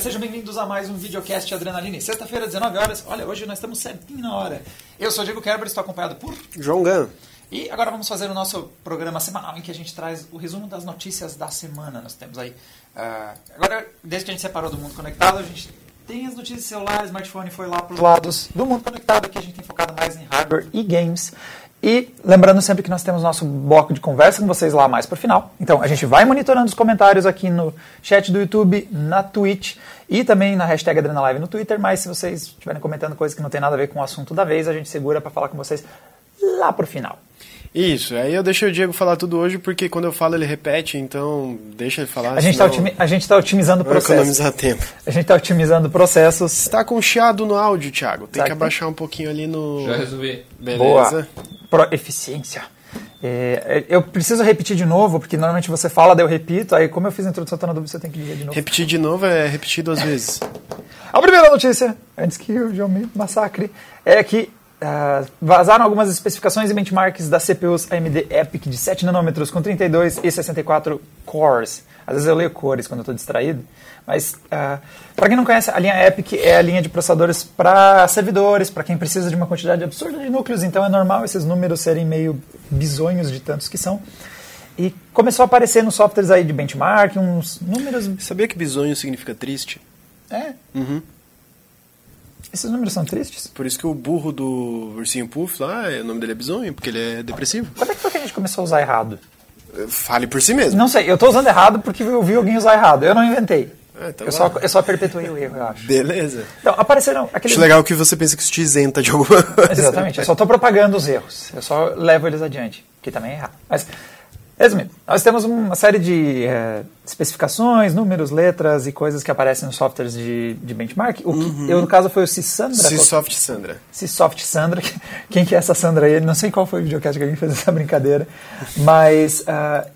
galera, sejam bem-vindos a mais um videocast Adrenaline. Sexta-feira, 19 horas. Olha, hoje nós estamos certinho na hora. Eu sou o Diego Kerber, estou acompanhado por... João Gan. E agora vamos fazer o nosso programa semanal em que a gente traz o resumo das notícias da semana. Nós temos aí... Uh, agora, desde que a gente separou do mundo conectado, a gente tem as notícias de celular, smartphone foi lá para os lados do mundo conectado, que a gente tem focado mais em hardware e games. E lembrando sempre que nós temos nosso bloco de conversa com vocês lá mais para o final. Então, a gente vai monitorando os comentários aqui no chat do YouTube, na Twitch e também na hashtag AdrenaLive no Twitter. Mas se vocês estiverem comentando coisas que não tem nada a ver com o assunto da vez, a gente segura para falar com vocês lá para o final. Isso, aí eu deixo o Diego falar tudo hoje, porque quando eu falo ele repete, então deixa ele falar. A gente está otimi tá otimizando o processo. economizar tempo. A gente está otimizando processos. Está com chiado no áudio, Thiago. Tem que abaixar um pouquinho ali no. Já resolvi. Beleza. Boa. Pro eficiência. É, eu preciso repetir de novo, porque normalmente você fala, daí eu repito, aí como eu fiz a introdução, tá na dúvida, você tem que dizer de novo. Repetir de novo é repetir duas vezes. A primeira notícia, antes que o João me massacre, é que Uh, vazaram algumas especificações e benchmarks das CPUs AMD EPIC de 7 nanômetros com 32 e 64 cores. Às vezes eu leio cores quando eu estou distraído. Mas, uh, para quem não conhece, a linha EPIC é a linha de processadores para servidores, para quem precisa de uma quantidade absurda de núcleos. Então é normal esses números serem meio bizonhos de tantos que são. E começou a aparecer nos softwares aí de benchmark, uns números... Sabia que bizonho significa triste? É? Uhum. Esses números são tristes? Por isso que o burro do Ursinho Puff lá, o nome dele é Bisonho, porque ele é depressivo. Quando é que foi que a gente começou a usar errado? Fale por si mesmo. Não sei, eu estou usando errado porque eu vi alguém usar errado. Eu não inventei. Ah, então eu, só, eu só perpetuei o erro, eu acho. Beleza. Então, apareceram aqueles... Acho legal que você pensa que isso te isenta de alguma coisa. Exatamente, eu só estou propagando os erros. Eu só levo eles adiante, que também é errado. Mas Resumindo, nós temos uma série de é, especificações, números, letras e coisas que aparecem nos softwares de, de benchmark. O que, uhum. eu, no caso, foi o Cysandra. Csoft Sandra. Csoft Sandra. Quem que é essa Sandra aí? Não sei qual foi o videocast que alguém fez essa brincadeira. Mas... Uh,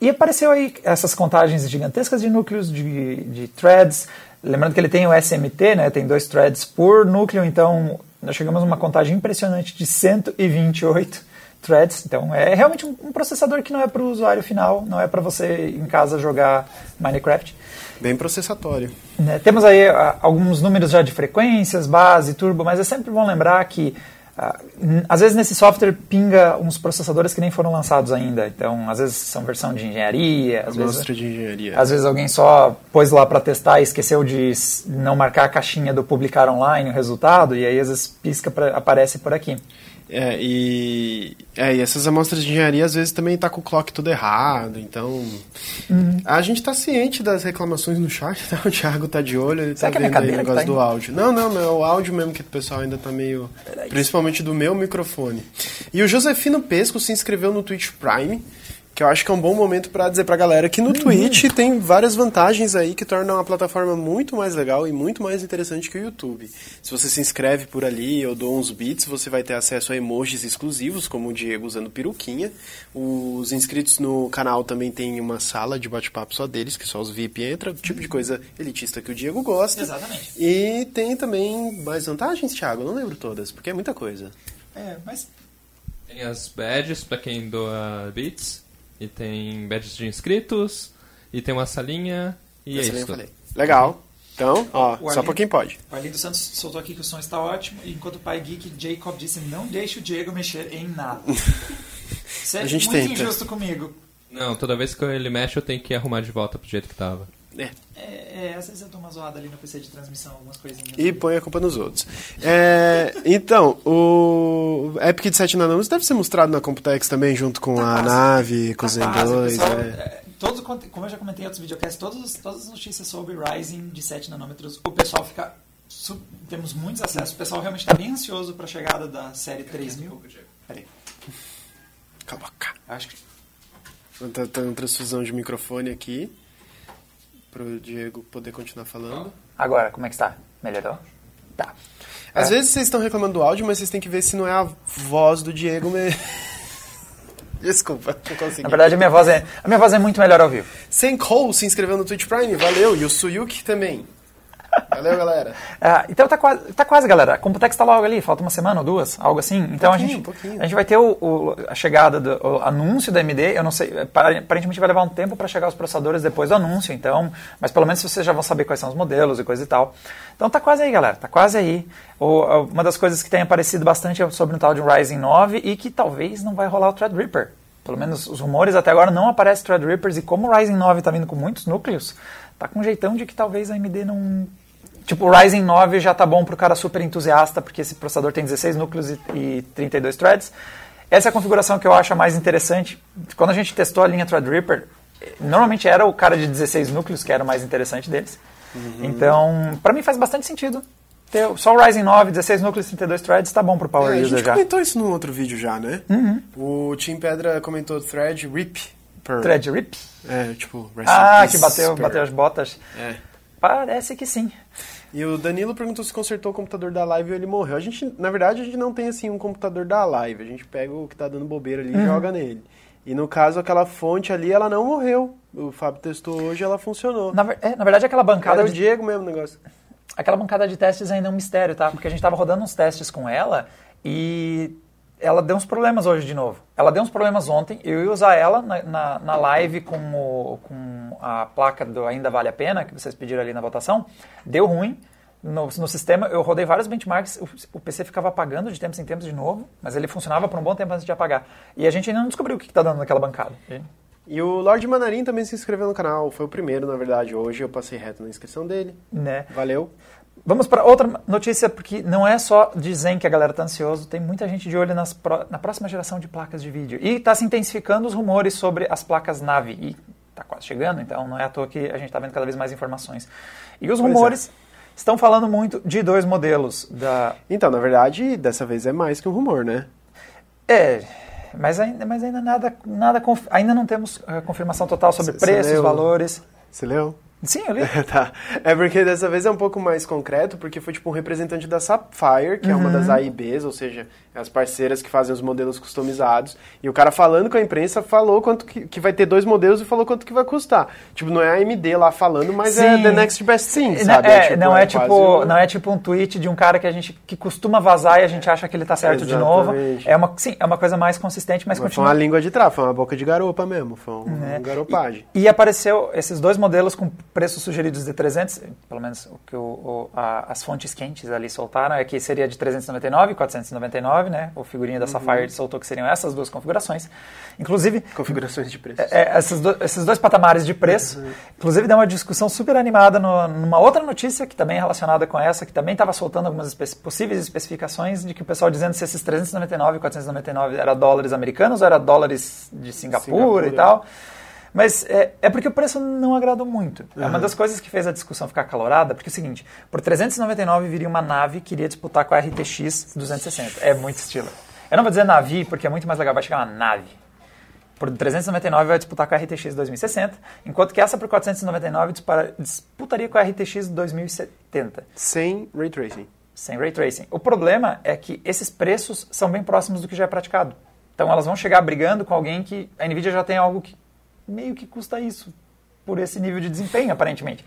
e apareceu aí essas contagens gigantescas de núcleos, de, de threads. Lembrando que ele tem o SMT, né? Tem dois threads por núcleo, então nós chegamos a uma contagem impressionante de 128 threads. Então é realmente um, processador que não é para o usuário final, não é para você em casa jogar Minecraft. Bem processatório. Né? Temos aí uh, alguns números já de frequências, base, turbo, mas é sempre bom lembrar que uh, às vezes nesse software pinga uns processadores que nem foram lançados ainda. Então, às vezes são versão de engenharia, às vezes, de engenharia. Às vezes alguém só pôs lá para testar e esqueceu de não marcar a caixinha do publicar online o resultado e aí às vezes pisca pra, aparece por aqui. É, e, é, e essas amostras de engenharia às vezes também tá com o clock tudo errado, então uhum. a gente tá ciente das reclamações no chat, tá? o Thiago tá de olho, ele Será tá vendo aí o negócio tá do áudio. Não, não, é o áudio mesmo que o pessoal ainda tá meio... Principalmente do meu microfone. E o Josefino Pesco se inscreveu no Twitch Prime, que eu acho que é um bom momento para dizer pra galera que no uhum. Twitch tem várias vantagens aí que tornam a plataforma muito mais legal e muito mais interessante que o YouTube. Se você se inscreve por ali, eu dou uns bits, você vai ter acesso a emojis exclusivos, como o Diego usando peruquinha. Os inscritos no canal também tem uma sala de bate-papo só deles, que só os VIP entram, tipo de coisa elitista que o Diego gosta. Exatamente. E tem também mais vantagens, Thiago, não lembro todas, porque é muita coisa. É, mas tem as badges para quem doa bits e tem badges de inscritos, e tem uma salinha, e Essa é isso. Legal. Então, ó, o só pra quem pode. O Arlindo Santos soltou aqui que o som está ótimo, enquanto o pai geek Jacob disse não deixe o Diego mexer em nada. Você é a gente muito tenta. injusto comigo. Não, toda vez que ele mexe eu tenho que arrumar de volta pro jeito que tava. É. É, é, às vezes eu dou uma zoada ali no PC de transmissão, algumas coisinhas. E põe a culpa nos outros. É, então, o Epic de 7 nanômetros deve ser mostrado na Computex também, junto com tá a nave, com os Zen 2. Pessoal, é. todos, como eu já comentei em outros videocasts, todos, todas as notícias sobre Ryzen de 7 nanômetros, o pessoal fica. Temos muitos acessos, o pessoal realmente está bem ansioso para a chegada da série 3000. Peraí. Cala a boca. Acho que. Tá, tá transfusão de microfone aqui para o Diego poder continuar falando. Agora, como é que está? Melhorou? Tá. Às é. vezes vocês estão reclamando do áudio, mas vocês têm que ver se não é a voz do Diego mesmo. Desculpa, não consegui. Na verdade, a minha voz é, a minha voz é muito melhor ao vivo. Sem Cole se inscreveu no Twitch Prime, valeu. E o Suyuki também. Valeu, galera. É, então tá quase, tá quase, galera. A Computex tá logo ali, falta uma semana ou duas, algo assim. Então a, Pouquinho, gente, pouquinho. a gente vai ter o, o- a chegada do o anúncio da AMD. Eu não sei, aparentemente vai levar um tempo para chegar os processadores depois do anúncio, então, mas pelo menos vocês já vão saber quais são os modelos e coisa e tal. Então tá quase aí, galera, tá quase aí. O- uma das coisas que tem aparecido bastante é sobre o tal de Ryzen 9 e que talvez não vai rolar o Threadripper. Pelo menos os rumores até agora não aparecem Threadrippers e como o Ryzen 9 tá vindo com muitos núcleos, tá com um jeitão de que talvez a AMD não Tipo, o Ryzen 9 já tá bom pro cara super entusiasta, porque esse processador tem 16 núcleos e, e 32 threads. Essa é a configuração que eu acho a mais interessante. Quando a gente testou a linha Threadripper, normalmente era o cara de 16 núcleos que era o mais interessante deles. Então, para mim faz bastante sentido. Ter só o Ryzen 9, 16 núcleos e 32 threads, tá bom pro Power É, a User gente já. comentou isso num outro vídeo já, né? O Tim Pedra comentou thread rip per. Thread RIP? É, tipo, Ah, que bateu, per. bateu as botas. É. Parece que sim. E o Danilo perguntou se consertou o computador da live e ele morreu. A gente, na verdade, a gente não tem assim um computador da live. A gente pega o que tá dando bobeira ali Uhum. e joga nele. E no caso, aquela fonte ali, ela não morreu. O Fábio testou hoje, ela funcionou. Na, é, na verdade, aquela bancada Era o de Diego mesmo o negócio. aquela bancada de testes ainda é um mistério, tá? Porque a gente estava rodando uns testes com ela e ela deu uns problemas hoje de novo. Ela deu uns problemas ontem, eu ia usar ela na, na, na live com, o, com a placa do Ainda Vale a Pena, que vocês pediram ali na votação. Deu ruim. No, no sistema, eu rodei vários benchmarks, o, o PC ficava apagando de tempos em tempos de novo, mas ele funcionava por um bom tempo antes de apagar. E a gente ainda não descobriu o que está dando naquela bancada. E o Lorde Manarim também se inscreveu no canal. Foi o primeiro, na verdade. Hoje eu passei reto na inscrição dele. Né? Valeu. Vamos para outra notícia, porque não é só de Zen que a galera está ansioso, tem muita gente de olho nas pró- na próxima geração de placas de vídeo. E está se intensificando os rumores sobre as placas Navi. E está quase chegando, então não é à toa que a gente está vendo cada vez mais informações. E os Pois é. rumores estão falando muito de dois modelos da. Então, na verdade, dessa vez é mais que um rumor, né? É. Mas ainda, mas ainda nada, nada conf- ainda não temos eh, confirmação total sobre Cê- cê preços, leu? valores. Você leu? Sim, eu li. tá. É porque dessa vez é um pouco mais concreto, porque foi tipo um representante da Sapphire, que é uma Uhum. das AIBs, ou seja, as parceiras que fazem os modelos customizados. E o cara falando com a imprensa falou quanto que, que vai ter dois modelos e falou quanto que vai custar. Tipo, não é a AMD lá falando, mas é Sim. the next best thing, Não, sabe? é, não é, tipo, quase um- não é tipo um tweet de um cara que a gente que costuma vazar e a gente acha que ele tá certo de novo. É uma, sim, é uma coisa mais consistente, mas Mas foi continua. uma língua de trás, foi uma boca de garopa mesmo, foi um, né? um garopagem. E, e apareceu esses dois modelos com preços sugeridos de 300, pelo menos o que o, o- a- as fontes quentes ali soltaram é que seria de 399 e 499, né? O figurinha da Uhum. Sapphire soltou que seriam essas duas configurações. Inclusive, Configurações de preços. É, é, esses, do- esses dois patamares de preço. Inclusive, deu uma discussão super animada no- numa outra notícia que também é relacionada com essa, que também estava soltando algumas possíveis especificações de que o pessoal dizendo se esses 399 e 499 era dólares americanos ou era dólares de Singapura, Singapura. e tal. Mas é, é porque o preço não agradou muito. É uma das coisas que fez a discussão ficar calorada, porque é o seguinte, por 399 viria uma nave que iria disputar com a RTX 260. É muito estilo. Eu não vou dizer navio, porque é muito mais legal, vai chegar uma nave por 399 vai disputar com a RTX 2060, enquanto que essa por 499 dispara- disputaria com a RTX 2070, Sem Ray Tracing. sem Ray Tracing. O problema é que esses preços são bem próximos do que já é praticado. Então elas vão chegar brigando com alguém que a Nvidia já tem algo que meio que custa isso, por esse nível de desempenho, aparentemente.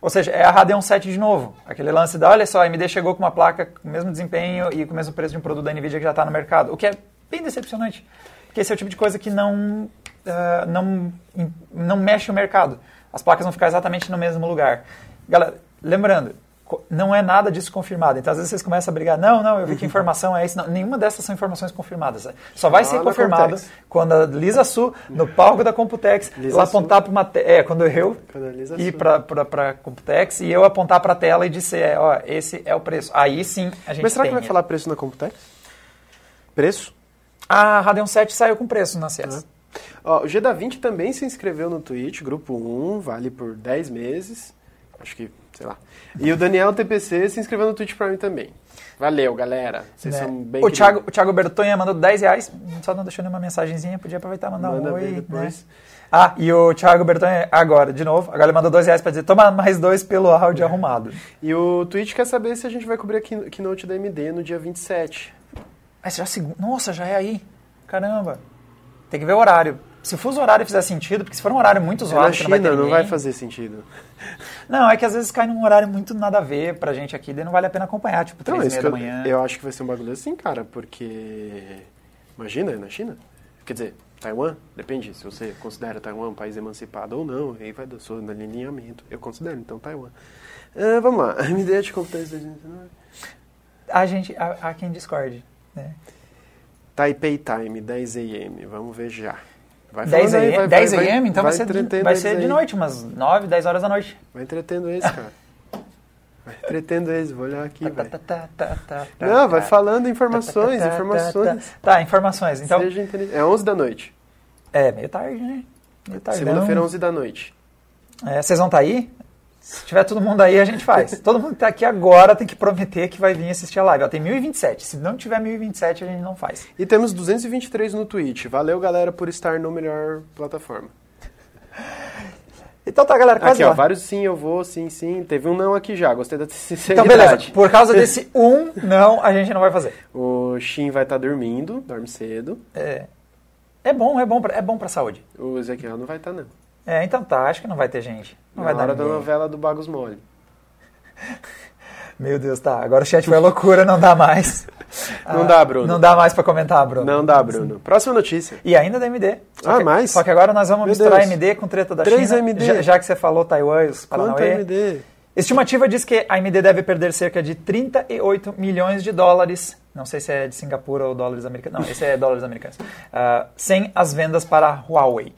Ou seja, é a Radeon 7 de novo. Aquele lance da, olha só, a AMD chegou com uma placa com o mesmo desempenho e com o mesmo preço de um produto da Nvidia que já está no mercado. O que é bem decepcionante. Porque esse é o tipo de coisa que não, ah, não, não mexe o mercado. As placas vão ficar exatamente no mesmo lugar. Galera, lembrando, não é nada disso confirmado. Então, às vezes vocês começam a brigar, não, não, eu vi que a informação é isso. Não, nenhuma dessas são informações confirmadas. Só vai Só ser confirmado quando a Lisa Su, no palco da Computex, Lisa ela apontar para uma... te- É, quando eu Quando ir para a Computex e eu apontar para a tela e disser, ó, esse é o preço. Aí sim a gente Mas será que vai falar preço na Computex? Preço? A Radeon 7 saiu com preço na CS. Ó, o G da 20 também se inscreveu no Twitch, grupo 1, vale por 10 meses. Acho que, sei lá. E o Daniel TPC se inscreveu no Twitch Prime também. Valeu, galera. Vocês Né? são bem o, queridos. Thiago, o Thiago Bertonha mandou 10 reais, só não deixou nenhuma mensagenzinha, podia aproveitar e mandar Manda um oi. depois. Né? Ah, e o Thiago Bertonha, agora, de novo, agora ele mandou 2 reais pra dizer, toma mais dois pelo áudio arrumado. E o Twitch quer saber se a gente vai cobrir a key- keynote da AMD no dia 27. Mas já é segunda. Nossa, já é aí. Caramba. Tem que ver o horário. Se o fuso horário fizer sentido, porque se for um horário muito É zoado, na que não vai China, ter não vai fazer sentido. Não, é que às vezes cai num horário muito nada a ver pra gente aqui, daí não vale a pena acompanhar, tipo, Então, três e meia da eu, manhã. eu acho que vai ser um bagulho assim, cara, porque. Imagina, é na China. Quer dizer, Taiwan, depende se você considera Taiwan um país emancipado ou não, aí vai do seu alinhamento. Eu considero, então, Taiwan. Ah, vamos lá, a ideia de computadores 2019. A gente, há quem discorde, né? Taipei Time, 10 a.m. Vamos ver já. Vai 10 falando aí, a.m., vai- 10 vai- a.m., então vai, ser, entretendo vai ser de aí. noite, umas 9, 10 horas da noite. Vai entretendo eles, cara. Vai entretendo eles, vou olhar aqui, Tá, tá, tá, tá, tá, tá, Não, vai tá. falando informações, Tá, tá, tá, informações. Tá, tá, informações. Então. É 11 da noite. é meio tarde, né? Meio tardão. Segunda-feira, 11 da noite. É, vocês vão estar aí? Se tiver todo mundo aí, a gente faz. todo mundo que tá aqui agora tem que prometer que vai vir assistir a live. Ó, tem 1027. Se não tiver 1027, a gente não faz. E temos 223 no Twitch. Valeu, galera, por estar no melhor plataforma. Então tá, galera, quase Aqui, ó, lá. vários sim, eu vou, sim, sim. Teve um não aqui já, gostei da Então, sinceridade. beleza. Por causa desse um não, a gente não vai fazer. O Shin vai estar dormindo, dorme cedo. É, é bom, é bom, pra, é bom pra saúde. O Ezequiel não vai estar, não. É, então tá, acho que não vai ter gente. Não Na vai hora dar da novela do Bagos Mole. Meu Deus, tá. Agora o chat foi loucura, não dá mais. Não Ah, dá, Bruno. Não dá mais pra comentar, Bruno. Não dá, Bruno. Próxima notícia. E ainda da AMD. Só Ah, que, mais? Só que agora nós vamos Meu misturar Deus. AMD com treta da Três China. AMD. Já, já que você falou Taiwan e os Paranauê. AMD? Estimativa diz que a AMD deve perder cerca de 38 milhões de dólares. Não sei se é de Singapura ou dólares americanos. Não, esse é dólares americanos. ah, sem as vendas para a Huawei.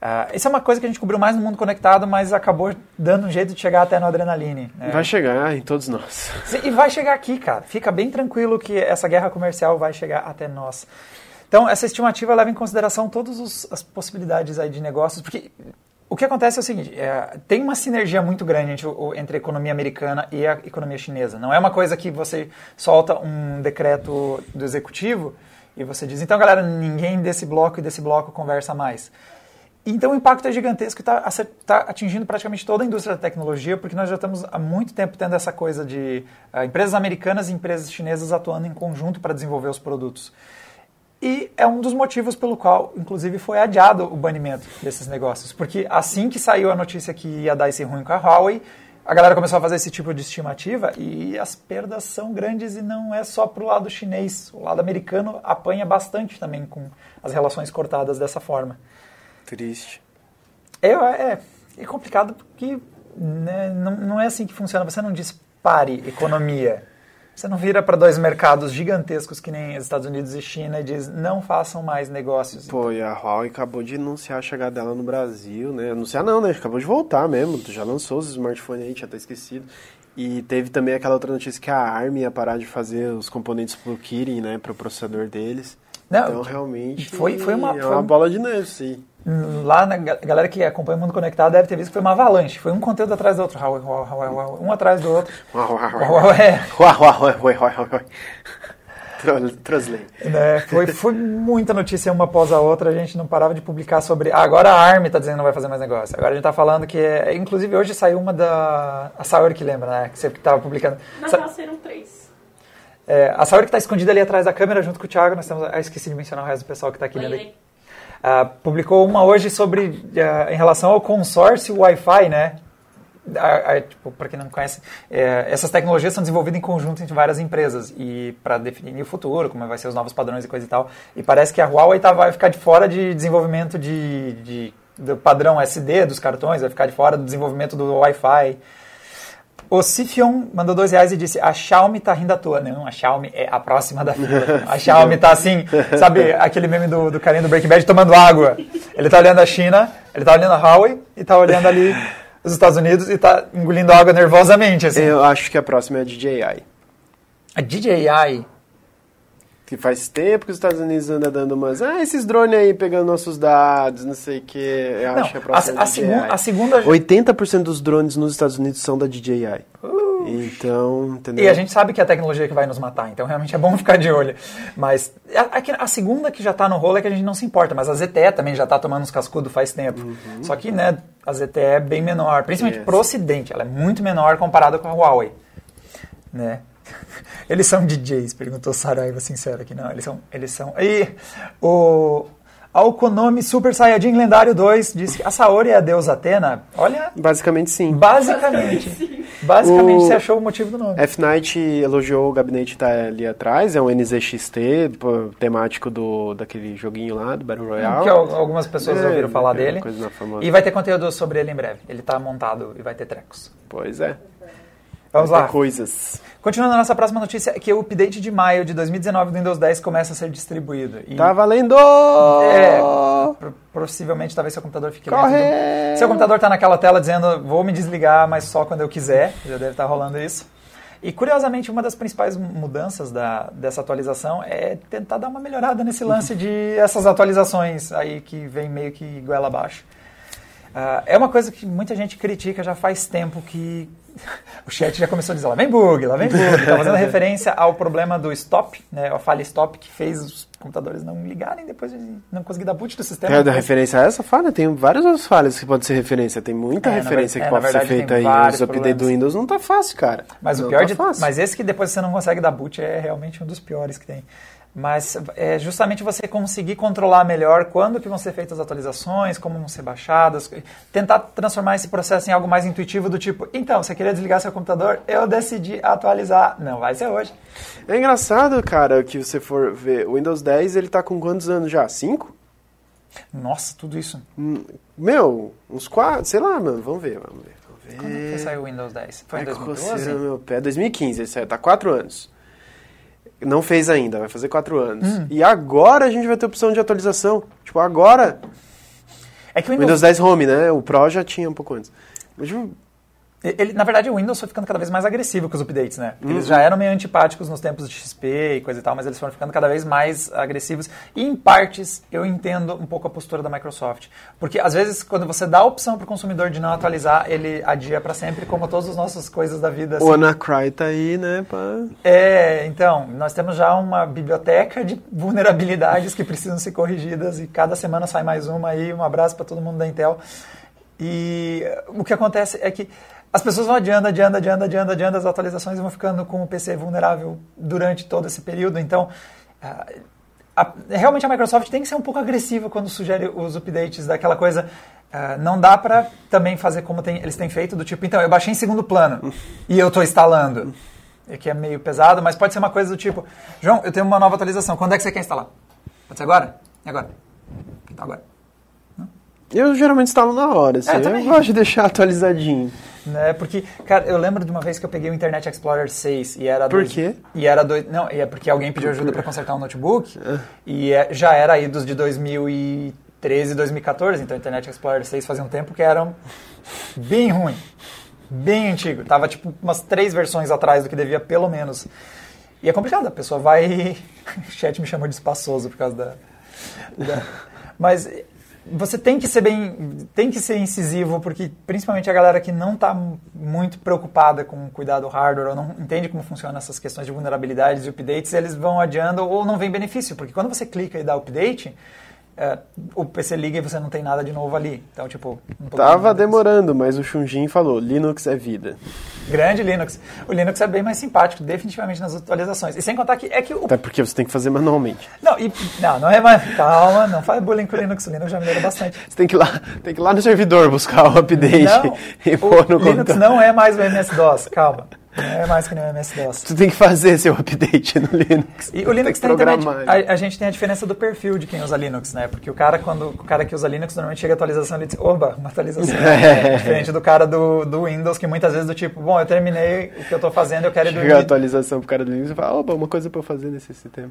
Ah, isso é uma coisa que a gente cobriu mais no mundo conectado, mas acabou dando um jeito de chegar até no Adrenaline. né? Vai chegar em todos nós. E vai chegar aqui, cara. Fica bem tranquilo que essa guerra comercial vai chegar até nós. Então, essa estimativa leva em consideração todas as possibilidades aí de negócios, porque o que acontece é o seguinte, é, tem uma sinergia muito grande entre, entre a economia americana e a economia chinesa. Não é uma coisa que você solta um decreto do executivo e você diz, então, galera, ninguém desse bloco e desse bloco conversa mais. Então o impacto é gigantesco e está atingindo praticamente toda a indústria da tecnologia, porque nós já estamos há muito tempo tendo essa coisa de ah, empresas americanas e empresas chinesas atuando em conjunto para desenvolver os produtos. E é um dos motivos pelo qual, inclusive, foi adiado o banimento desses negócios. Porque assim que saiu a notícia que ia dar esse ruim com a Huawei, a galera começou a fazer esse tipo de estimativa e as perdas são grandes e não é só para o lado chinês. O lado americano apanha bastante também com as relações cortadas dessa forma. Triste. É, é, é complicado porque né, não, não é assim que funciona. Você não dispare economia. Você não vira para dois mercados gigantescos que nem Estados Unidos e China e diz não façam mais negócios. Pô, e a Huawei acabou de anunciar a chegada dela no Brasil, né? Anunciar não, né? Acabou de voltar mesmo. Já lançou os smartphones aí, tinha até esquecido. E teve também aquela outra notícia que a ARM ia parar de fazer os componentes pro Kirin, né? Pro processador deles. Não, então, realmente, foi- foi uma- é foi uma um- bola de neve, sim. Lá, na ga- galera que acompanha o Mundo Conectado deve ter visto que foi uma avalanche. Foi um conteúdo atrás do outro. Huawei, Huawei, Huawei, Huawei, Um atrás do outro. Né, foi, foi muita notícia uma após a outra, a gente não parava de publicar sobre. Ah, agora a ARM está dizendo que não vai fazer mais negócio. Agora a gente está falando que. é- Inclusive hoje saiu uma da. A Saori que lembra, né? Que você estava publicando. Na Sa- real serão três. é, a Saori que está escondida ali atrás da câmera junto com o Thiago. Nós temos. Ah, esqueci de mencionar o resto do pessoal que está aqui Oi, Ah, publicou uma hoje sobre ah, em relação ao consórcio Wi-Fi, né? Tipo, para quem não conhece, é, essas tecnologias são desenvolvidas em conjunto entre várias empresas e para definir o futuro, como vai ser os novos padrões e coisa e tal. E parece que a Huawei tá, vai ficar de fora de desenvolvimento de, de- do padrão SD dos cartões, vai ficar de fora do desenvolvimento do Wi-Fi. O Sifion mandou dois reais e disse: A Xiaomi tá rindo à toa. Não, a Xiaomi é a próxima da fila. A Xiaomi tá assim, sabe aquele meme do, do carinha do Breaking Bad tomando água? Ele tá olhando a China, ele tá olhando a Huawei e tá olhando ali os Estados Unidos e tá engolindo água nervosamente. Assim. Eu acho que a próxima é a DJI. A DJI. Que faz tempo que os Estados Unidos andam dando umas. Ah, esses drones aí pegando nossos dados, não sei o que. Eu Não, acho que a a, é a, DJI. segun, a segunda. 80% dos drones nos Estados Unidos são da DJI. Então, entendeu? E a gente sabe que é a tecnologia que vai nos matar, então realmente é bom ficar de olho. Mas a, a- a segunda que já tá no rolo é que a gente não se importa, mas a ZTE também já tá tomando uns cascudos faz tempo. Só que, né, a ZTE é bem menor, principalmente Yes. pro ocidente, ela é muito menor comparada com a Huawei. Né? Eles são DJs, perguntou Saraiva sincero aqui. Não, eles são. Eles são. E o, Ao Konami Super Saiyajin Lendário 2 diz que a Saori é a deusa Atena. Olha, Basicamente sim. basicamente. Basicamente O- você achou o motivo do nome. F-Night elogiou o gabinete que tá ali atrás, é um NZXT, temático do, daquele joguinho lá, do Battle Royale. Que al- algumas pessoas É, ouviram falar é, dele. E vai ter conteúdo sobre ele em breve. Ele tá montado e vai ter trecos. Pois é. Vamos lá. Coisas. Continuando a nossa próxima notícia, é que o update de maio de 2019 do Windows 10 começa a ser distribuído. E Tá valendo! É, possivelmente talvez seu computador fique lento. Corre! Seu computador tá naquela tela dizendo vou me desligar, mas só quando eu quiser. Já deve estar rolando isso. E curiosamente, uma das principais mudanças da, dessa atualização é tentar dar uma melhorada nesse lance de essas atualizações aí que vem meio que goela abaixo. Ah, é uma coisa que muita gente critica já faz tempo que o chat já começou a dizer lá vem bug, lá vem bug. Tá fazendo referência ao problema do stop, né, a falha stop que fez os computadores não ligarem depois de não conseguir dar boot do sistema. É da referência a essa falha? Tem várias outras falhas que pode ser referência. Tem muita É, referência ver- que é, pode ser verdade, feita aí. Os updates do. Windows não tá fácil, cara. Mas o Não pior tá de fácil. mas esse que depois você não consegue dar boot é realmente um dos piores que tem. Mas é justamente você conseguir controlar melhor quando que vão ser feitas as atualizações, como vão ser baixadas, tentar transformar esse processo em algo mais intuitivo do tipo, então, você queria desligar seu computador, eu decidi atualizar. Não vai ser hoje. É engraçado, cara, que você for ver. O Windows 10, ele tá com quantos anos já? Cinco? Nossa, tudo isso. Hum, Meu, uns quatro, sei lá, mano. Vamos ver, vamos ver. Vamos ver. Quando que saiu o Windows 10? Foi em Ai, 2012? coceira no meu pé. 2015, ele saiu, tá quatro anos. Não fez ainda, vai fazer quatro anos. Hum. E agora a gente vai ter opção de atualização. Tipo, agora. É que o Windows Windows, 10 Home, né? O Pro já tinha um pouco antes. Mas, tipo, ele, na verdade, o Windows foi ficando cada vez mais agressivo com os updates, né? Uhum. Eles já eram meio antipáticos nos tempos de XP e coisa e tal, mas eles foram ficando cada vez mais agressivos. E, em partes, eu entendo um pouco a postura da Microsoft. Porque, às vezes, quando você dá a opção para o consumidor de não atualizar, ele adia para sempre, como todas as nossas coisas da vida. o assim. Anacry tá aí, né? Pra... É, então, nós temos já uma biblioteca de vulnerabilidades que precisam ser corrigidas e cada semana sai mais uma aí. Um abraço para todo mundo da Intel. E o que acontece é que as pessoas vão adiando, adiando, adiando, adiando, adiando as atualizações e vão ficando com o PC vulnerável durante todo esse período. Então, a- realmente a Microsoft tem que ser um pouco agressiva quando sugere os updates daquela coisa. ah, não dá para também fazer como tem- eles têm feito, do tipo, então, eu baixei em segundo plano e eu estou instalando. É que é meio pesado, mas pode ser uma coisa do tipo, João, eu tenho uma nova atualização, quando é que você quer instalar? Pode ser agora? E agora? Então agora. Eu geralmente instalo na hora, assim. É, eu eu também. gosto de deixar atualizadinho. Né? Porque, cara, eu lembro de uma vez que eu peguei o Internet Explorer 6 e era... Por dois- quê? E era dois... Não, e é porque alguém pediu ajuda para consertar um notebook e é- já era aí dos de 2013, 2014, então o Internet Explorer 6 fazia um tempo que era bem ruim, bem antigo. Tava, tipo, umas três versões atrás do que devia, pelo menos. E é complicado, a pessoa vai... o chat me chamou de espaçoso por causa da... da- Mas você tem que ser bem, tem que ser incisivo, porque principalmente a galera que não está muito preocupada com cuidar do hardware ou não entende como funcionam essas questões de vulnerabilidades e updates, eles vão adiando ou não vem benefício, porque quando você clica e dá update, é, o PC liga e você não tem nada de novo ali. Então, tipo, tô Tava demorando, mas o Xunjin falou, Linux é vida. Grande Linux. O Linux é bem mais simpático, definitivamente nas atualizações. E sem contar que é que o Até porque você tem que fazer manualmente. não, e, não, não é mais. Calma, não faz bullying com o Linux. O Linux já melhorou bastante. Você tem que ir lá, tem que ir lá no servidor buscar o update Não, e pôr no Linux computador. não é mais o MS-DOS, calma. Não é mais que nem o MS-DOS. Tu tem que fazer seu update no Linux. E o Linux tem tem também, a, a gente tem a diferença do perfil de quem usa Linux, né? Porque o cara, quando o cara que usa Linux, normalmente chega a atualização ele diz, oba, uma atualização. É. Diferente do cara do, do Windows, que muitas vezes do tipo, bom, eu terminei o que eu tô fazendo, eu quero ir Chega a dormir. atualização pro cara do Linux e fala, opa, uma coisa pra eu fazer nesse sistema.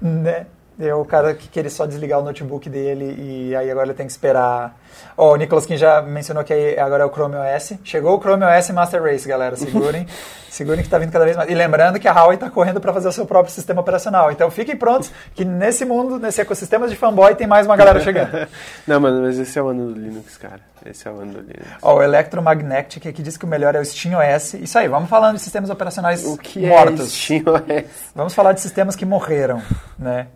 Né? É o cara que queria só desligar o notebook dele e aí agora ele tem que esperar. Ó, o Nicolas Kim já mencionou que agora é o Chrome OS. Chegou o Chrome OS Master Race, galera. Segurem. segurem que tá vindo cada vez mais. E lembrando que a Huawei tá correndo para fazer o seu próprio sistema operacional. Então fiquem prontos que nesse mundo, nesse ecossistema de fanboy, tem mais uma galera chegando. Não, mano, mas esse é o ano do Linux, cara. Esse é o ano do Linux. Ó, o Electromagnetic aqui diz que o melhor é o Steam OS. Isso aí, vamos falando de sistemas operacionais O que mortos. é SteamOS? Vamos falar de sistemas que morreram, né?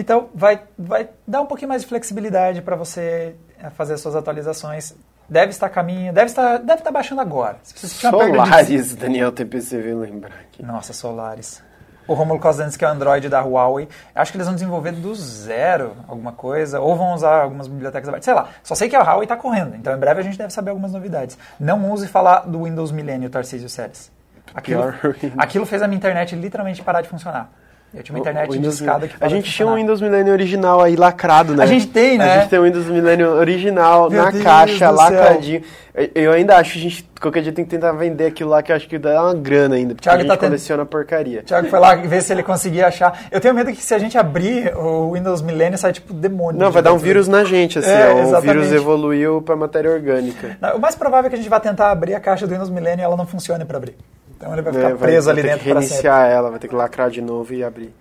Então, vai, vai dar um pouquinho mais de flexibilidade para você eh, fazer as suas atualizações. Deve estar a caminho, deve estar, deve estar baixando agora. Se você perda de- Solaris, Daniel TPC veio lembrar aqui. Nossa, Solaris. o Romulo Costa antes, que é o Android da Huawei. Acho que eles vão desenvolver do zero alguma coisa, ou vão usar algumas bibliotecas abertas. Sei lá, só sei que a Huawei está correndo, então em breve a gente deve saber algumas novidades. Não use falar do Windows Millennium Tarcísio Series. Aquilo, aquilo fez a minha internet literalmente parar de funcionar. Eu tinha uma internet Windows, discada que A gente tinha um Windows Millennium original aí lacrado, né? A gente tem, né? A gente tem um Windows Millennium original Meu na Deus caixa, lacradinho. Eu, eu ainda acho que a gente, qualquer dia tem que tentar vender aquilo lá, que eu acho que dá uma grana ainda, porque Thiago a gente tá tendo- coleciona porcaria. O Thiago foi lá ver se ele conseguia achar. Eu tenho medo que se a gente abrir o Windows Millennium, sai tipo demônio. Não, vai dar um vírus na gente, assim, É, o vírus evoluiu pra matéria orgânica. Não, O mais provável é que a gente vá tentar abrir a caixa do Windows Millennium e ela não funcione para abrir. Então ele vai ficar É, preso vai ali dentro para sempre. reiniciar ela, vai ter que lacrar de novo e abrir.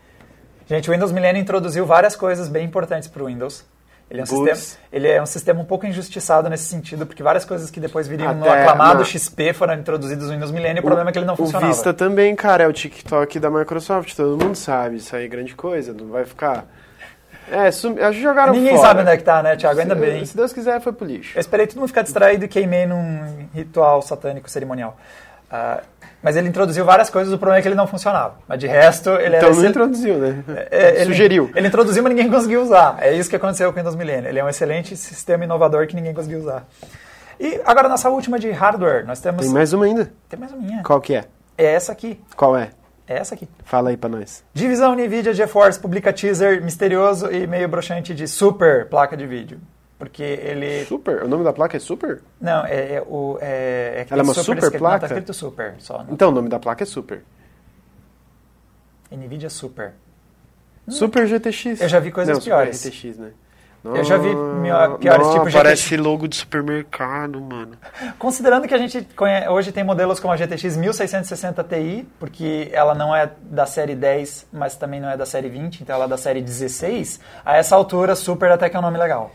Gente, o Windows Millennium introduziu várias coisas bem importantes para o Windows. Ele é, um Boots. sistema, ele é um sistema um pouco injustiçado nesse sentido, porque várias coisas que depois viriam no Até aclamado na- XP foram introduzidas no Windows Millennium, o problema é que ele não O funcionava. Vista também, cara, é o TikTok da Microsoft, todo mundo sabe, isso aí é grande coisa, não vai ficar... É, sumi... acho que jogaram Ninguém fora. sabe onde é que tá, né, Thiago? Ainda bem. Se Deus quiser, foi pro lixo. Eu esperei todo mundo ficar distraído e queimei num ritual satânico cerimonial. Ah, mas ele introduziu várias coisas, o problema é que ele não funcionava. Mas de resto, ele Então era não excel- introduziu, né? É, ele- Sugeriu. Ele introduziu, mas ninguém conseguiu usar. É isso que aconteceu com o Windows Millennium. Ele é um excelente sistema inovador que ninguém conseguiu usar. E agora, nossa última de hardware. Nós temos. Tem mais uma ainda? Tem mais uma minha. Qual que é? É essa aqui. Qual é? É essa aqui. Fala aí pra nós. Divisão NVIDIA GeForce publica teaser misterioso e meio broxante de super placa de vídeo. Porque ele. Super? O nome da placa é Super? Não, é, é o. É, é que Ela é uma super super escrito, Não, placa? tá escrito super só. Não. Então, o nome da placa é Super. NVIDIA Super. Super GTX. Eu já vi coisas Não, piores. Super GTX, né? Eu já vi piores, Não, tipo GTX. parece logo de supermercado, mano. Considerando que a gente conhe- hoje tem modelos como a GTX 1660 Ti, porque ela não é da série 10, mas também não é da série 20, então ela é da série 16, a essa altura Super até que é um nome legal.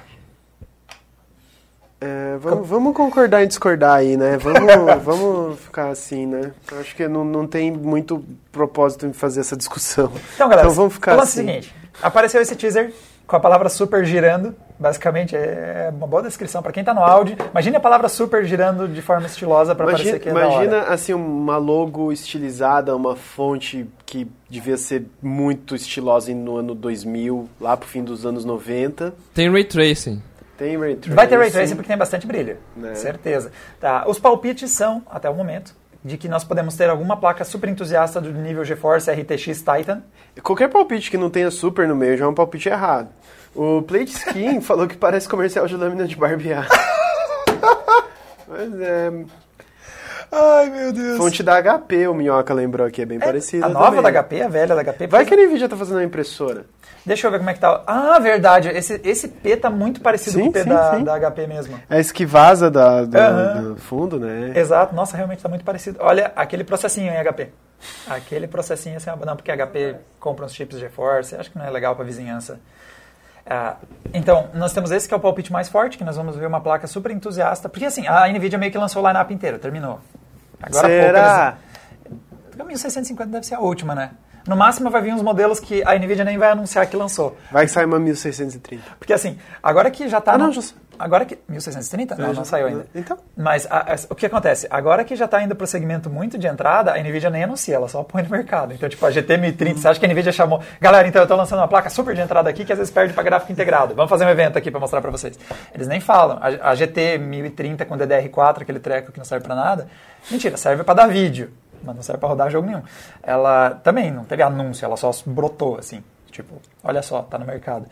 É, vamos, vamos concordar em discordar aí, né? Vamos, vamos ficar assim, né? Eu Acho que não, não tem muito propósito em fazer essa discussão. Então, galera, vamos ficar o lance é assim. o seguinte: apareceu esse teaser com a palavra super girando. Basicamente, é uma boa descrição para quem está no áudio. Imagine a palavra super girando de forma estilosa para Imagina, parecer que é imagina assim uma logo estilizada, uma fonte que devia ser muito estilosa no ano 2000, lá pro fim dos anos 90. Tem ray tracing. Tem ray tracing. Vai ter ray tracing porque tem bastante brilho. Né? Certeza. Tá. Os palpites são, até o momento, de que nós podemos ter alguma placa super entusiasta do nível GeForce RTX Titan. Qualquer palpite que não tenha super no meio já é um palpite errado. O Plate Skin falou que parece comercial de lâmina de barbear. Mas é. Ai, meu Deus. Fonte da HP, o Minhoca lembrou aqui, é bem parecida. a nova também. da HP, a velha da HP. Vai que a Nvidia tá fazendo uma impressora. Deixa eu ver como é que tá. Ah, verdade. Esse, esse P tá muito parecido Sim, com o P sim, da, sim. da HP mesmo. É esse que vaza da, do, Aham. do fundo, né? Exato. Nossa, realmente tá muito parecido. Olha, aquele processinho em HP. Aquele processinho assim, não, porque a HP compra uns chips GeForce, acho que não é legal pra vizinhança. Ah, então, nós temos esse que é o palpite mais forte, que nós vamos ver uma placa super entusiasta. Porque assim, a NVIDIA meio que lançou o line-up inteiro, terminou. Agora há pouco Será? eles- A 1650 deve ser a última, né? No máximo vai vir uns modelos que a NVIDIA nem vai anunciar que lançou. Vai sair uma 1630. Porque assim, agora que já tá. Ah, não, no- Agora que. 1630? Não, não saiu ainda. Então. Mas a- a- o que acontece? Agora que já está indo para o segmento muito de entrada, a Nvidia nem anuncia, ela só põe no mercado. Então, tipo, a GT 1030, você acha que a Nvidia chamou. Galera, então eu estou lançando uma placa super de entrada aqui que às vezes perde para gráfico integrado. Vamos fazer um evento aqui para mostrar para vocês. Eles nem falam. A, a GT 1030 com DDR4, aquele treco que não serve para nada. Mentira, serve para dar vídeo, mas não serve para rodar jogo nenhum. Ela também não teve anúncio, ela só brotou assim. Tipo, olha só, tá no mercado.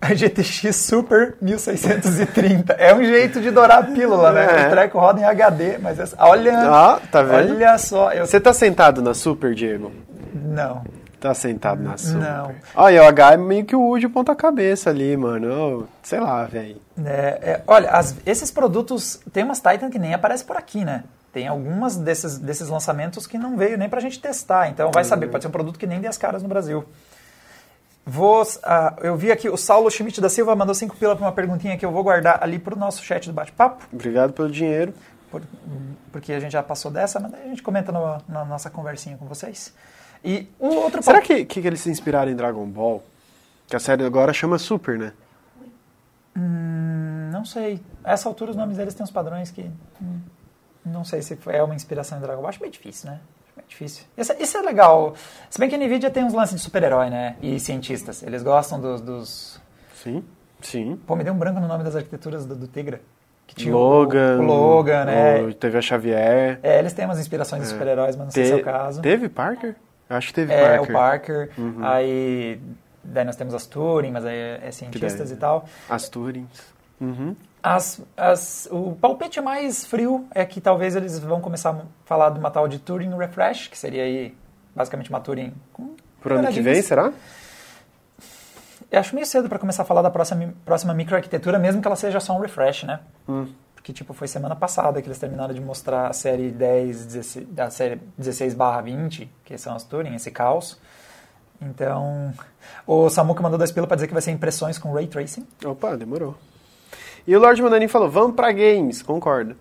A GTX Super 1630. É um jeito de dourar a pílula, né? É. O treco roda em HD, mas essa, olha. Ó, tá vendo? Olha só. Eu, Você tá sentado na Super, Diego? não. Tá sentado na Super. Não. Olha, o H é meio que o U de ponta cabeça ali, mano. Sei lá, velho. É, é, olha, as- esses produtos. Tem umas Titan que nem aparece por aqui, né? Tem algumas desses, desses lançamentos que não veio nem pra gente testar. Então vai saber, pode ser um produto que nem dê as caras no Brasil. Vou, ah, eu vi aqui, o Saulo Schmidt da Silva mandou cinco pila para uma perguntinha que eu vou guardar ali pro nosso chat do bate-papo. Obrigado pelo dinheiro. por- porque a gente já passou dessa, mas a gente comenta no- na nossa conversinha com vocês. E o outro Será que, que eles se inspiraram em Dragon Ball? Que a série agora chama Super, né? Hum, não sei. A essa altura os nomes deles têm uns padrões que. hum, não sei se é uma inspiração em Dragon Ball. Acho meio difícil, né? Acho difícil. Isso, é- isso é legal. Se bem que a NVIDIA tem uns lances de super-herói, né? E cientistas. Eles gostam dos, dos... Sim, sim. Pô, me deu um branco no nome das arquiteturas do, do Tegra. Que tinha o- Logan. O, Logan, né? o- Teve a Xavier. É, eles têm umas inspirações de super-heróis, mas não sei se é o caso. Teve Parker? Acho que teve É, Parker. o Parker. Uhum. Aí... Daí nós temos as Turing, mas aí é, é cientistas e tal. As Turins. Uhum. As, as, o palpite mais frio é que talvez eles vão começar a falar de uma tal de Turing Refresh, que seria aí basicamente uma Turing com Pro ano que vem, será? Eu acho meio cedo para começar a falar da próxima, próxima microarquitetura, mesmo que ela seja só um refresh, né? Hum. Porque, tipo, foi semana passada que eles terminaram de mostrar a série 10, 16, da série 16 barra 20, que são as Turing, esse caos. Então, o Samuka mandou dois pila para dizer que vai ser impressões com Ray Tracing. Opa, demorou. E o Lord Mandarin falou, vamos pra games. Concordo.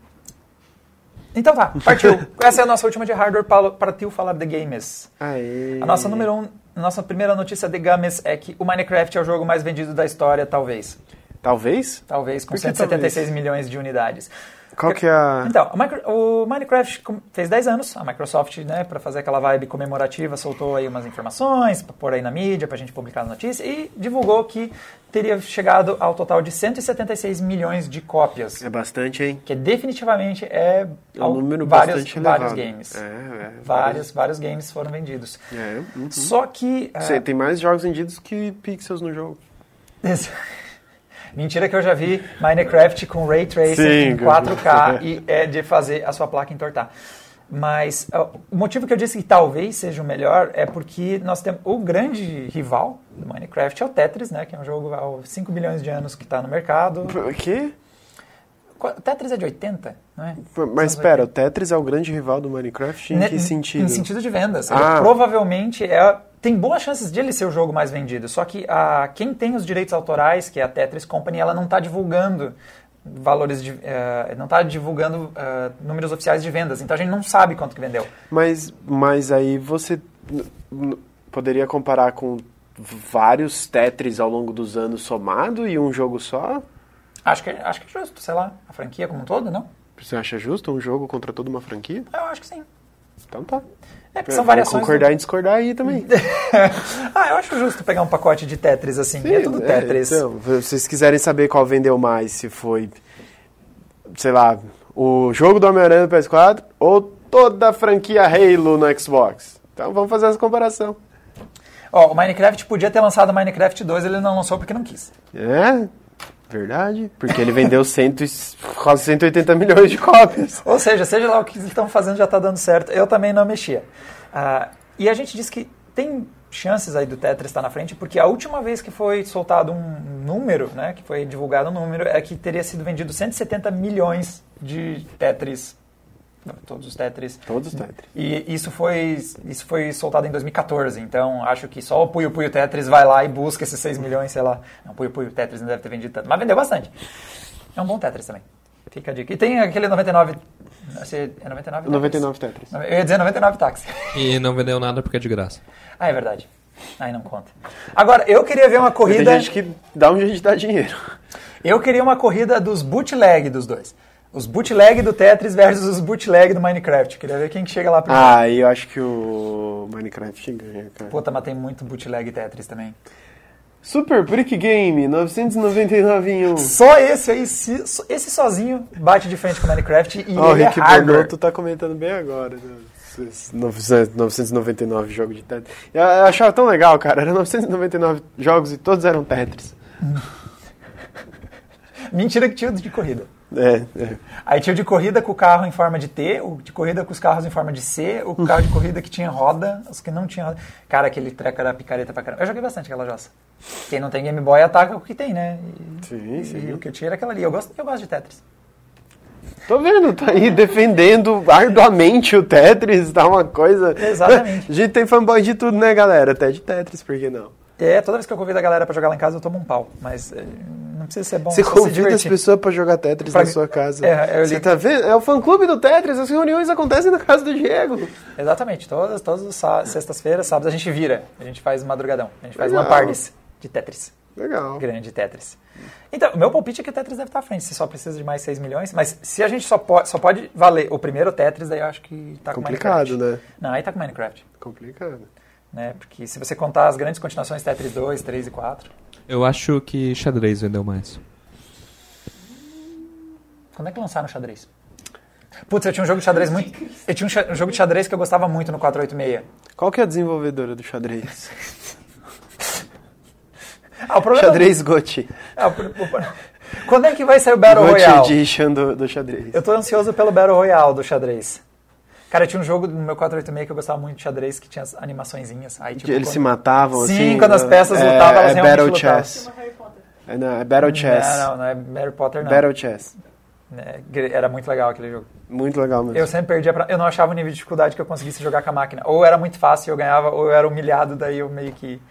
Então tá, partiu. Essa é a nossa última de hardware, para- partiu falar de games. Aê. A nossa número um, nossa primeira notícia de games é que o Minecraft é o jogo mais vendido da história, talvez. Talvez? Talvez, com Por que 176 milhões de unidades. Qual que é a... Então, o Minecraft fez 10 anos, a Microsoft, né, para fazer aquela vibe comemorativa, soltou aí umas informações, para pôr aí na mídia, pra gente publicar a notícia, e divulgou que teria chegado ao total de 176 milhões de cópias. É bastante, hein? Que definitivamente é, É um número vários, bastante vários elevado. games. É, é. Vários, vários games foram vendidos. É, uhum. Só que... ah, Sei, tem mais jogos vendidos que pixels no jogo. Esse- Mentira que eu já vi Minecraft com Ray Tracing Sim, em que eu vi. 4K e é de fazer a sua placa entortar. Mas o motivo que eu disse que talvez seja o melhor é porque nós temos o grande rival do Minecraft é o Tetris, né? Que é um jogo há 5 bilhões de anos que está no mercado. O quê? O Tetris é de 80, não é? Mas espera, o Tetris é o grande rival do Minecraft? Em Ne- que sentido? Em sentido de vendas. Ele Ah. provavelmente é. Tem boas chances de ele ser o jogo mais vendido. Só que a, quem tem os direitos autorais, que é a Tetris Company, ela não está divulgando valores de. eh, não está divulgando eh, números oficiais de vendas. Então a gente não sabe quanto que vendeu. Mas, mas aí você poderia comparar com vários Tetris ao longo dos anos somado e um jogo só? Acho que, acho que é justo, sei lá, a franquia como um todo, não? Você acha justo um jogo contra toda uma franquia? Eu acho que sim. Então tá. É, porque são variações. concordar em discordar aí também. ah, eu acho justo pegar um pacote de Tetris assim. e é tudo é, Tetris. então, se vocês quiserem saber qual vendeu mais, se foi, sei lá, o jogo do Homem-Aranha no PS4 ou toda a franquia Halo no Xbox. Então vamos fazer essa comparação. Ó, o Minecraft podia ter lançado o Minecraft 2, ele não lançou porque não quis. É, verdade, porque ele vendeu cento quase 180 milhões de cópias. Ou seja, seja lá o que eles estão fazendo já está dando certo. Eu também não mexia. Ah, e a gente diz que tem chances aí do Tetris estar na frente, porque a última vez que foi soltado um número, né, que foi divulgado um número, é que teria sido vendido 170 milhões de Tetris. Todos os Tetris. Todos os Tetris. E isso foi, isso foi soltado em 2014, então acho que só o Puyo Puyo Tetris vai lá e busca esses 6 milhões, sei lá. Não, Puyo Puyo Tetris não deve ter vendido tanto, mas vendeu bastante. É um bom Tetris também. Fica a dica. E tem aquele 99... esse É 99 Tetris? 99 Tetris. Eu ia dizer 99 táxi. E não vendeu nada porque é de graça. Ah, é verdade. Aí não conta. Agora, eu queria ver uma Tem corrida... gente que dá um jeito de dar dinheiro. Eu queria uma corrida dos bootleg dos dois. Os bootleg do Tetris versus os bootleg do Minecraft. Queria ver quem que chega lá primeiro. Ah, eu acho que o Minecraft ganha, cara. Puta, mas tem muito bootleg Tetris também. Super Brick Game, 999 em 1. Só esse aí, se- esse sozinho bate de frente com o Minecraft e Ó, o ele é Rick hardware. Bonotto tá comentando bem agora. né? Esses 900 999 jogos de Tetris. Eu, achava tão legal, cara. Eram 999 jogos e todos eram Tetris. Mentira que tinha de corrida. É, é. Aí tinha o de corrida com o carro em forma de T, o de corrida com os carros em forma de C, o carro de corrida que tinha roda, os que não tinham roda. Cara, aquele treco era picareta pra caramba. Eu joguei bastante aquela jossa. Quem não tem Game Boy ataca o que tem, né? E, Sim, e sim. o que eu tinha era aquela ali. Eu gosto, eu gosto de Tetris. Tô vendo, tá aí defendendo arduamente o Tetris, tá uma coisa. Exatamente. A gente tem fanboy de tudo, né, galera? Até de Tetris, por que não? É, toda vez que eu convido a galera pra jogar lá em casa, eu tomo um pau. Mas é, não precisa ser bom. Você convida as pessoas pra jogar Tetris Pra- na sua casa. É, eu Você tá vendo? É o fã clube do Tetris, as reuniões acontecem na casa do Diego. Exatamente, todas, todas as sextas-feiras, sábados a gente vira. A gente faz madrugadão. A gente faz Legal. lampardes de Tetris. Legal. grande Tetris. Então, o meu palpite é que o Tetris deve estar à frente, você só precisa de mais 6 milhões, mas se a gente só pode, só pode valer o primeiro Tetris, daí eu acho que tá com Complicado, Minecraft. né? Não, aí tá com Minecraft, Complicado. né? Porque se você contar as grandes continuações Tetris 2, 3 e 4, Eu acho que xadrez vendeu mais. quando é que lançaram o xadrez? Putz, eu tinha um jogo de xadrez muito... Eu tinha um, um jogo de xadrez que eu gostava muito no 486. Qual que é a desenvolvedora do xadrez? Ah, o problema... xadrez. Ah, o- Quando é que vai sair o Battle Gotti Royale? Edition do, do xadrez. Eu tô ansioso pelo Battle Royale do xadrez. Cara, tinha um jogo no meu 486 que eu gostava muito de xadrez, que tinha as animaçõezinhas. Aí, tipo, Eles quando- se matavam, Sim, assim. quando as peças é, lutavam, elas é realmente Battle lutavam. Chess. É, não, é Battle Chess. Não, não, não é Harry Potter, não. Battle Chess. É, era muito legal aquele jogo. Muito legal mesmo. Eu sempre perdia pra... Eu não achava o nível de dificuldade que eu conseguisse jogar com a máquina. Ou era muito fácil e eu ganhava, ou eu era humilhado, daí eu meio que...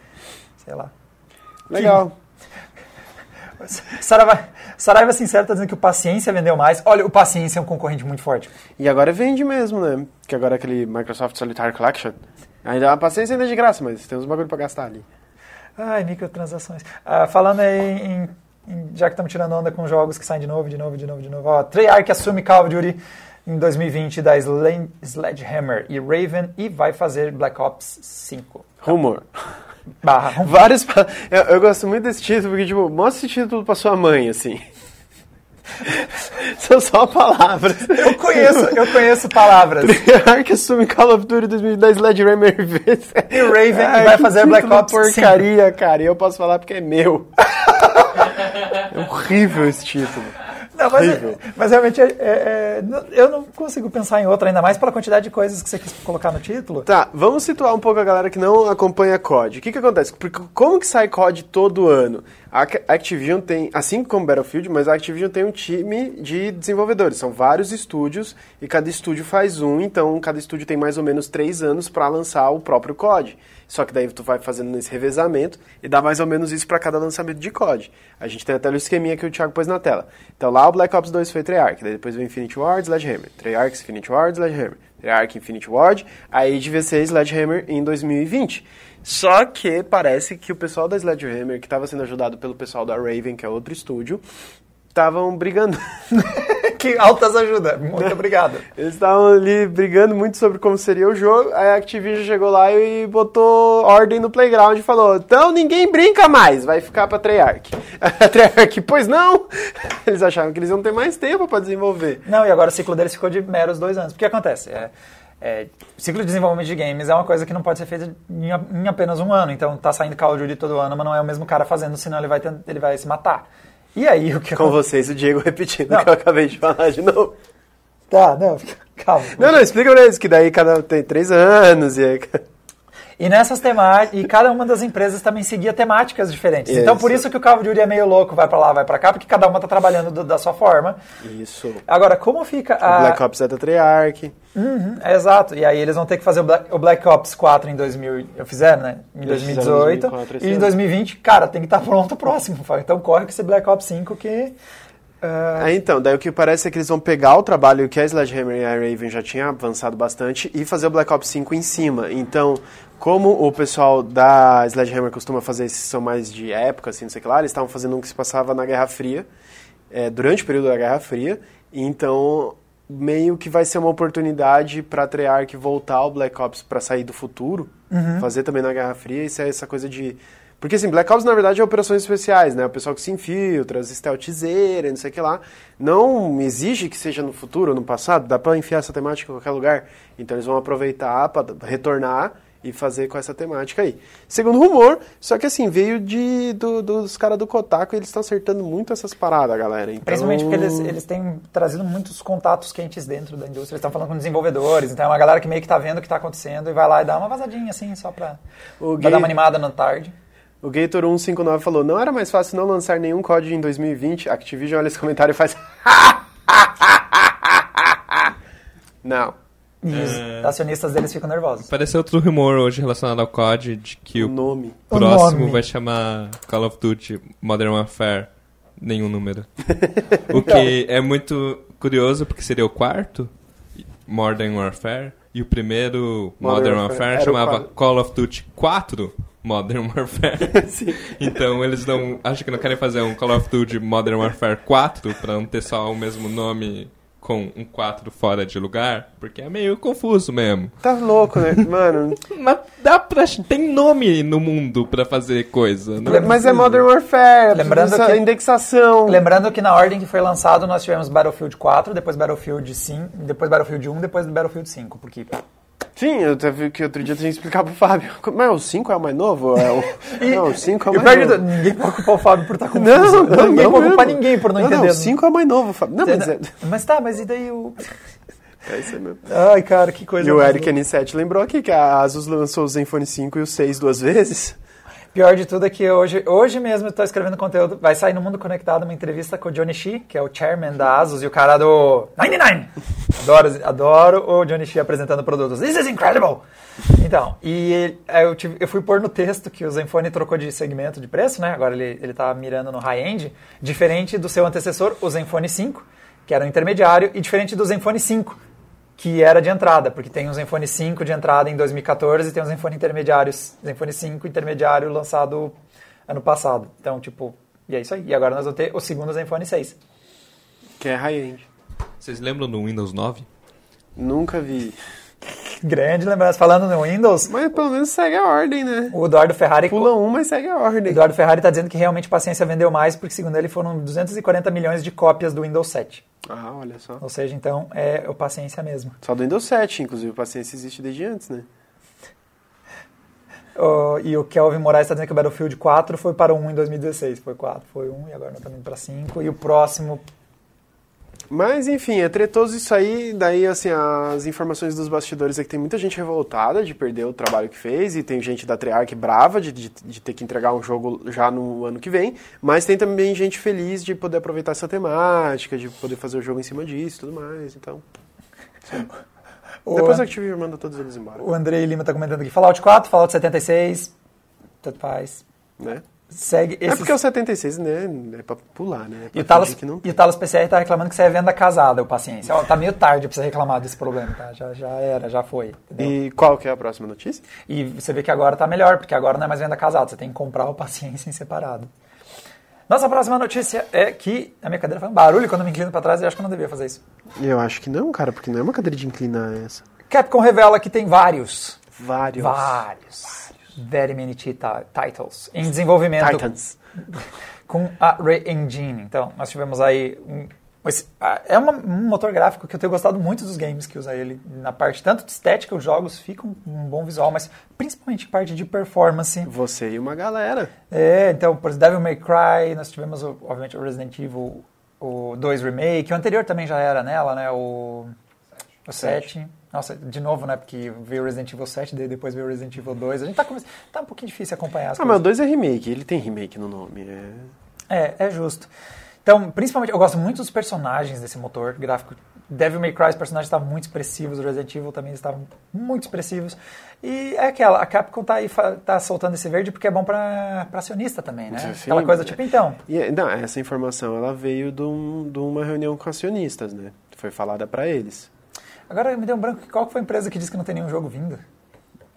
Sei lá. Legal. Saraiva, Saraiva Sincero tá dizendo que o Paciência vendeu mais. Olha, o Paciência é um concorrente muito forte. E agora vende mesmo, né? Que agora é aquele Microsoft Solitaire Collection. Ainda a paciência ainda é de graça, mas tem uns bagulho pra gastar ali. Ai, microtransações. Ah, falando aí em, em- Já que estamos tirando onda com jogos que saem de novo, de novo, de novo, de novo. Ó, Treyarch assume Call of Duty em 2020 da Sle- Sledgehammer e Raven e vai fazer Black Ops 5. Rumor. Barra. Vários. Eu, eu gosto muito desse título, porque, tipo, mostra esse título pra sua mãe, assim. São só palavras. Eu conheço, eu conheço palavras. Treyarch assume Call of Duty 2010 Sledgehammer E Raven Ai, vai fazer Black Ops porcaria, cara. E eu posso falar porque é meu. é horrível esse título. Não, mas, Horrível. mas realmente é- é- é- eu não consigo pensar em outra, ainda mais pela quantidade de coisas que você quis colocar no título. Tá, vamos situar um pouco a galera que não acompanha COD. O que que acontece? Porque como que sai COD todo ano? A Ac- Activision tem, assim como Battlefield, mas a Activision tem um time de desenvolvedores. São vários estúdios e cada estúdio faz um, então cada estúdio tem mais ou menos três anos para lançar o próprio COD. Só que daí tu vai fazendo esse revezamento e dá mais ou menos isso para cada lançamento de COD. A gente tem até o esqueminha que o Thiago pôs na tela. Então lá o Black Ops 2 foi Treyarch, daí depois veio Infinity Ward, Sledgehammer. Treyarch, Infinity Ward, Sledgehammer. Treyarch, Infinity Ward, aí devia ser Sledgehammer em 2020. Só que parece que o pessoal da Sledgehammer, que estava sendo ajudado pelo pessoal da Raven, que é outro estúdio, estavam brigando. que altas ajuda. Muito obrigado. Eles estavam ali brigando muito sobre como seria o jogo. Aí a Activision chegou lá e botou ordem no playground e falou: então ninguém brinca mais, vai ficar pra Treyarch. A Treyarch, pois não! Eles achavam que eles iam ter mais tempo pra desenvolver. Não, e agora o ciclo deles ficou de meros dois anos. O que acontece? É, é, ciclo de desenvolvimento de games é uma coisa que não pode ser feita em, em apenas um ano. Então tá saindo Call of Duty todo ano, mas não é o mesmo cara fazendo, senão ele vai, ter- ele vai se matar. E aí o que Com vocês, o Diego repetindo Não. o que eu acabei de falar de novo. Tá, não, calma. Não, não, explica pra eles que daí cada um tem três anos e aí... E nessas temáticas, e cada uma das empresas também seguia temáticas diferentes. Então por Isso. isso que o Call of Duty é meio louco, vai pra lá, vai pra cá, porque cada uma tá trabalhando do- da sua forma. Isso. Agora, como fica O a... Black Ops é da Treyarch. Uhum, é exato. E aí eles vão ter que fazer o Black, o Black Ops 4 em 2000, eu fizeram, né? Em Eles fizeram 2018. 2004 esse e em ano. 2020, cara, tem que estar pronto o próximo. Então corre com esse Black Ops 5 que... ah, Ah, então, daí o que parece é que eles vão pegar o trabalho que a Sledgehammer e a Raven já tinham avançado bastante e fazer o Black Ops 5 em cima. Então, como o pessoal da Sledgehammer costuma fazer esses são mais de época, assim, não sei o que lá, eles estavam fazendo um que se passava na Guerra Fria, é, durante o período da Guerra Fria, então meio que vai ser uma oportunidade para a Treyarch voltar ao Black Ops para sair do futuro, fazer também na Guerra Fria, isso é essa coisa de porque assim, Black Ops na verdade é operações especiais, né? O pessoal que se infiltra, as stealthzeiras, não sei o que lá. Não exige que seja no futuro no passado, dá pra enfiar essa temática em qualquer lugar. Então eles vão aproveitar pra retornar e fazer com essa temática aí. Segundo rumor, só que assim, veio de, do- dos caras do Kotaku e eles estão acertando muito essas paradas, galera. Então... Principalmente porque eles, eles têm trazido muitos contatos quentes dentro da indústria. Eles estão falando com desenvolvedores. Então é uma galera que meio que tá vendo o que tá acontecendo e vai lá e dá uma vazadinha, assim, só pra, O pra gay- dar uma animada na tarde. O Gator159 falou, não era mais fácil não lançar nenhum código em 2020? Activision olha esse comentário e faz... não. E os acionistas deles ficam nervosos. Apareceu outro rumor hoje relacionado ao COD de que O o nome. O próximo nome. vai chamar Call of Duty Modern Warfare. Nenhum número. o que é muito curioso, porque seria o quarto Modern Warfare. E o primeiro Modern Modern, Warfare Warfare, o chamava. Call of Duty 4 Modern Warfare. então eles não. Acho que não querem fazer um Call of Duty Modern Warfare 4 pra não ter só o mesmo nome com um 4 fora de lugar, porque é meio confuso mesmo. Tá louco, né? Mano. Mas dá pra. Tem nome no mundo pra fazer coisa. Não Mas é Modern Warfare, Lembrando lembrando que- indexação. Lembrando que na ordem que foi lançado, nós tivemos Battlefield 4, depois Battlefield 5, depois Battlefield 1, depois Battlefield 5, porque... Sim, eu até vi que outro dia eu tinha que explicar pro Fábio. Mas o 5 é o mais novo? É o... Não, o 5 é o E mais novo. ninguém pode culpar o Fábio por estar confuso. Não, não, ninguém não pode culpar ninguém por não, não entender. Não, o 5 é o mais novo, Fábio. Não, mas é... Mas tá, mas e daí o... É isso mesmo. Ai, cara, que coisa... E o Eric N7 lembrou aqui que a Asus lançou o Zenfone 5 e o 6 duas vezes. Pior de tudo é que hoje, hoje mesmo eu escrevendo conteúdo, vai sair no Mundo Conectado uma entrevista com o Johnny Shi, que é o chairman da Asus e o cara do 99. Adoro, adoro o Johnny Shi apresentando produtos. This is incredible! Então, e eu, tive- eu fui pôr no texto que o Zenfone trocou de segmento de preço, né? Agora ele, ele tá mirando no high-end, diferente do seu antecessor, o Zenfone 5, que era o intermediário, e diferente do Zenfone 5, que era de entrada, porque tem o Zenfone 5 de entrada em 2014 e tem o Zenfone intermediários, Zenfone 5 intermediário lançado ano passado. Então, tipo, e é isso aí. E agora nós vamos ter o segundo Zenfone 6. Que é high-end. Vocês lembram do Windows 9? Nunca vi. Grande lembrança. Falando no Windows, Mas pelo menos segue a ordem, né? o Eduardo Ferrari... Pula um, mas segue a O ordem. Eduardo Ferrari está dizendo que realmente Paciência vendeu mais, porque segundo ele foram 240 milhões de cópias do Windows 7. Ah, olha só. Ou seja, então é o Paciência mesmo. Só do Windows 7, inclusive. Paciência existe desde antes, né? O- e o Kelvin Moraes está dizendo que o Battlefield 4 foi para o 1 em 2016. Foi 4, foi 1 e agora nós estamos indo para 5. E o próximo Mas, enfim, é tretoso isso aí. Daí, assim, as informações dos bastidores é que tem muita gente revoltada de perder o trabalho que fez. E tem gente da Treyarch brava de, de, de ter que entregar um jogo já no ano que vem. Mas tem também gente feliz de poder aproveitar essa temática, de poder fazer o jogo em cima disso e tudo mais. Então, O, depois a Activision manda todos eles embora. o Andrei Lima está comentando aqui. Fallout 4, Fallout 76. Tanto faz. Né? Segue É esses... porque o 76, né, é pra pular, né? É E o, Talos, não... e o Talos PCR tá reclamando que você é venda casada, o paciência. Ó, tá meio tarde pra você reclamar desse problema, tá? Já, já era, já foi. entendeu? E qual que é a próxima notícia? E você vê que agora tá melhor, porque agora não é mais venda casada, você tem que comprar o paciência em separado. Nossa próxima notícia é que a minha cadeira faz um barulho quando eu me inclino pra trás e acho que eu não devia fazer isso. Eu acho que não, cara, porque não é uma cadeira de inclinar essa. Capcom revela que tem vários, Vários. vários, very many titles em desenvolvimento Titans. com a Re-Engine. Então, nós tivemos aí um, esse- é uma- um motor gráfico que eu tenho gostado muito dos games que usa ele na parte tanto de estética, os jogos ficam com um bom visual, mas principalmente parte de performance. Você e uma galera. É, então, por exemplo, Devil May Cry, nós tivemos, obviamente, o Resident Evil o 2 Remake, o anterior também já era nela, né, o, o 7. Nossa, de novo, né, porque veio o Resident Evil 7, daí depois veio o Resident Evil 2. A gente tá, come- tá um pouquinho difícil acompanhar as Ah, mas o coisas. 2 é remake, ele tem remake no nome. É... É, é justo. Então, principalmente, eu gosto muito dos personagens desse motor gráfico. Devil May Cry, os personagens estavam muito expressivos, o Resident Evil também estavam muito expressivos. E é aquela, a Capcom tá aí, tá soltando esse verde porque é bom pra, pra acionista também, né? Sim, Aquela coisa tipo, então, E, não, essa informação ela veio de, um- de uma reunião com acionistas, né? Foi falada pra eles. Agora me deu um branco. Qual que foi a empresa que disse que não tem nenhum jogo vindo?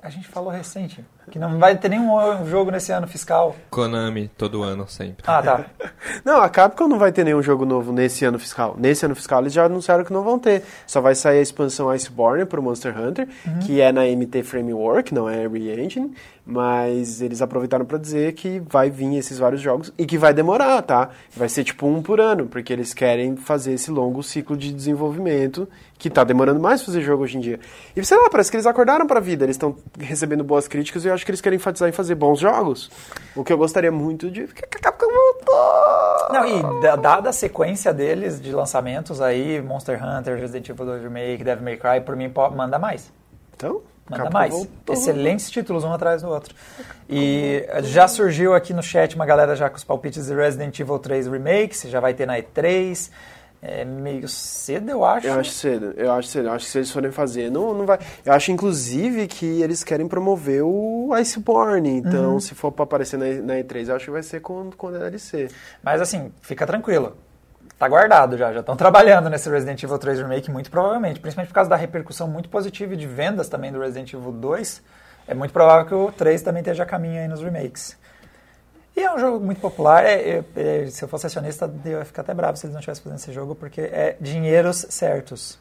A gente falou recente. Que não vai ter nenhum jogo nesse ano fiscal. Konami, todo ano, sempre. Ah, tá. Não, a Capcom não vai ter nenhum jogo novo nesse ano fiscal. Nesse ano fiscal eles já anunciaram que não vão ter. Só vai sair a expansão Iceborne pro Monster Hunter, que é na MT Framework, não é Re-Engine, mas eles aproveitaram pra dizer que vai vir esses vários jogos e que vai demorar, tá? Vai ser tipo um por ano, porque eles querem fazer esse longo ciclo de desenvolvimento que tá demorando mais fazer jogo hoje em dia. E sei lá, parece que eles acordaram pra vida, eles estão recebendo boas críticas e eu acho que eles querem enfatizar em fazer bons jogos. O que eu gostaria muito de Capcom voltou. Não, e da- dada a sequência deles de lançamentos aí, Monster Hunter, Resident Evil 2 Remake, Devil May Cry, por mim, manda mais. Então, Manda mais. voltou. Excelentes títulos, um atrás do outro. E já surgiu aqui no chat uma galera já com os palpites de Resident Evil 3 Remake, já vai ter na E3. É meio cedo, eu acho. Eu acho cedo, eu acho cedo. Eu acho que se eles forem fazer, não, não vai. Eu acho, inclusive, que eles querem promover o Iceborne. Então, Uhum. se for pra aparecer na, na E3, eu acho que vai ser com, com DLC. Mas assim, fica tranquilo. Tá guardado já, já estão trabalhando nesse Resident Evil 3 Remake, muito provavelmente. Principalmente por causa da repercussão muito positiva de vendas também do Resident Evil 2. é muito provável que o 3 também esteja a caminho aí nos remakes. E é um jogo muito popular. É, é, é, se eu fosse acionista, eu ia ficar até bravo se eles não estivessem fazendo esse jogo, porque é dinheiros certos.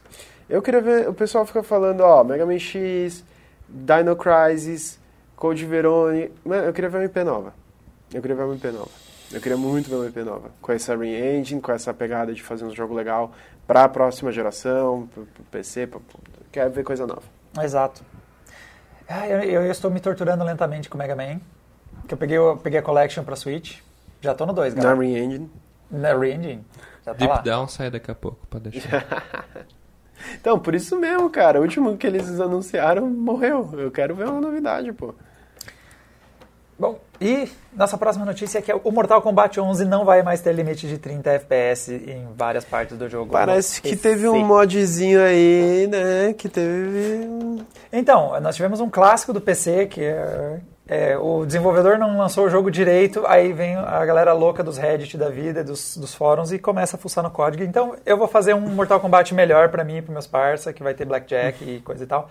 Eu queria ver, o pessoal fica falando, ó, Mega Man X, Dino Crisis, Code Verone. Eu queria ver uma IP nova. Eu queria ver uma IP nova. Eu queria muito ver uma IP nova. Com essa re-engine, com essa pegada de fazer um jogo legal para a próxima geração, pro, pro PC, pra, quero ver coisa nova. Exato. Ah, eu, eu, estou me torturando lentamente com o Mega Man. Que eu peguei, eu peguei a Collection para Switch. Já tô no 2, galera. Na re-engine. Na re-engine. Já tá Deep lá. Down sai daqui a pouco, pode deixar. Então, por isso mesmo, cara. O último que eles anunciaram morreu. Eu quero ver uma novidade, pô. E nossa próxima notícia é que o Mortal Kombat 11 não vai mais ter limite de 30 FPS em várias partes do jogo. Parece que teve um modzinho aí, né? Que teve. Então, nós tivemos um clássico do PC que é, é, o desenvolvedor não lançou o jogo direito, aí vem a galera louca dos Reddit da vida, dos, dos fóruns e começa a fuçar no código. Então, eu vou fazer um Mortal Kombat melhor pra mim e pros meus parça, que vai ter Blackjack e coisa e tal.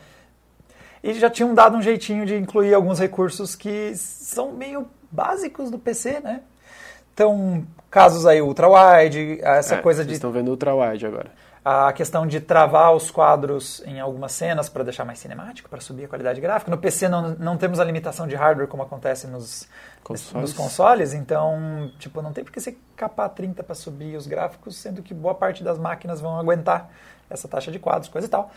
E já tinham dado um jeitinho de incluir alguns recursos que são meio básicos do PC, né? Então, casos aí ultra-wide, essa É, coisa vocês de estão vendo ultra wide agora. a questão de travar os quadros em algumas cenas para deixar mais cinemático, para subir a qualidade gráfica. No PC não, não temos a limitação de hardware como acontece nos Consoles. nos consoles, então, tipo, não tem por que você capar 30 para subir os gráficos, sendo que boa parte das máquinas vão aguentar essa taxa de quadros, coisa e tal.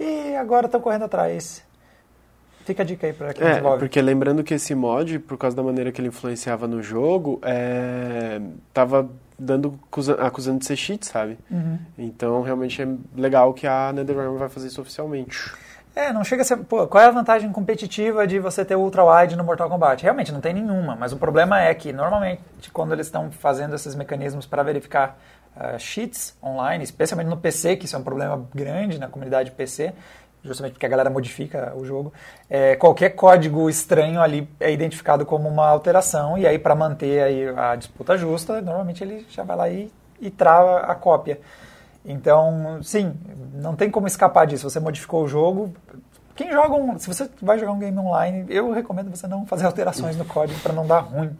E agora estão correndo atrás. Fica a dica aí para quem É, desenvolve. porque lembrando que esse mod, por causa da maneira que ele influenciava no jogo, é, tava dando, acusa- acusando de ser cheat, sabe? Uhum. Então, realmente é legal que a NetherRealm vai fazer isso oficialmente. É, não chega a ser. Pô, qual é a vantagem competitiva de você ter ultra wide no Mortal Kombat? Realmente não tem nenhuma, mas o problema é que normalmente quando eles estão fazendo esses mecanismos para verificar ah, cheats online, especialmente no PC, que isso é um problema grande na comunidade PC, justamente porque a galera modifica o jogo, é, qualquer código estranho ali é identificado como uma alteração e aí para manter aí a disputa justa, normalmente ele já vai lá e, e trava a cópia. Então, sim, não tem como escapar disso. Você modificou o jogo. Quem joga um, se você vai jogar um game online, eu recomendo você não fazer alterações no código para não dar ruim.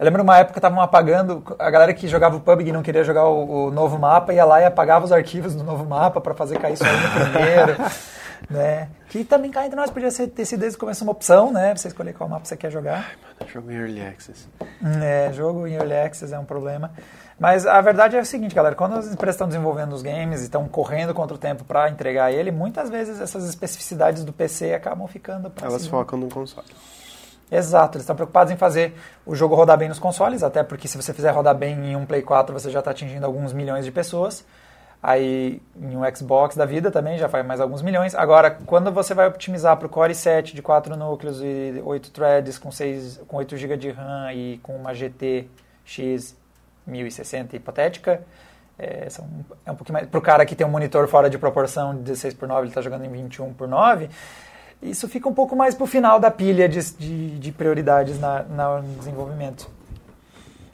Eu lembro uma época estavam apagando, a galera que jogava o PUBG e não queria jogar o, o novo mapa ia lá e apagava os arquivos do novo mapa para fazer cair só no primeiro, né? Que também cá entre nós podia ser, ter sido desde o começo uma opção, né? Pra você escolher qual mapa você quer jogar. Jogo em Early Access. É, jogo em Early Access é um problema. Mas a verdade é o seguinte, galera, quando as empresas estão desenvolvendo os games e estão correndo contra o tempo para entregar ele, muitas vezes essas especificidades do PC acabam ficando para Elas focam no console. Exato, eles estão preocupados em fazer o jogo rodar bem nos consoles, até porque se você fizer rodar bem em um Play 4, você já está atingindo alguns milhões de pessoas. Aí em um Xbox da vida também já faz mais alguns milhões. Agora, quando você vai otimizar para o Core i7 de 4 núcleos e 8 threads com, 6, com 8 GB de RAM e com uma GT X 1060 hipotética, é, são, é um pouquinho mais. Para o cara que tem um monitor fora de proporção de 16 por 9, ele está jogando em 21 por 9. Isso fica um pouco mais para o final da pilha de, de, de prioridades na, na, no desenvolvimento.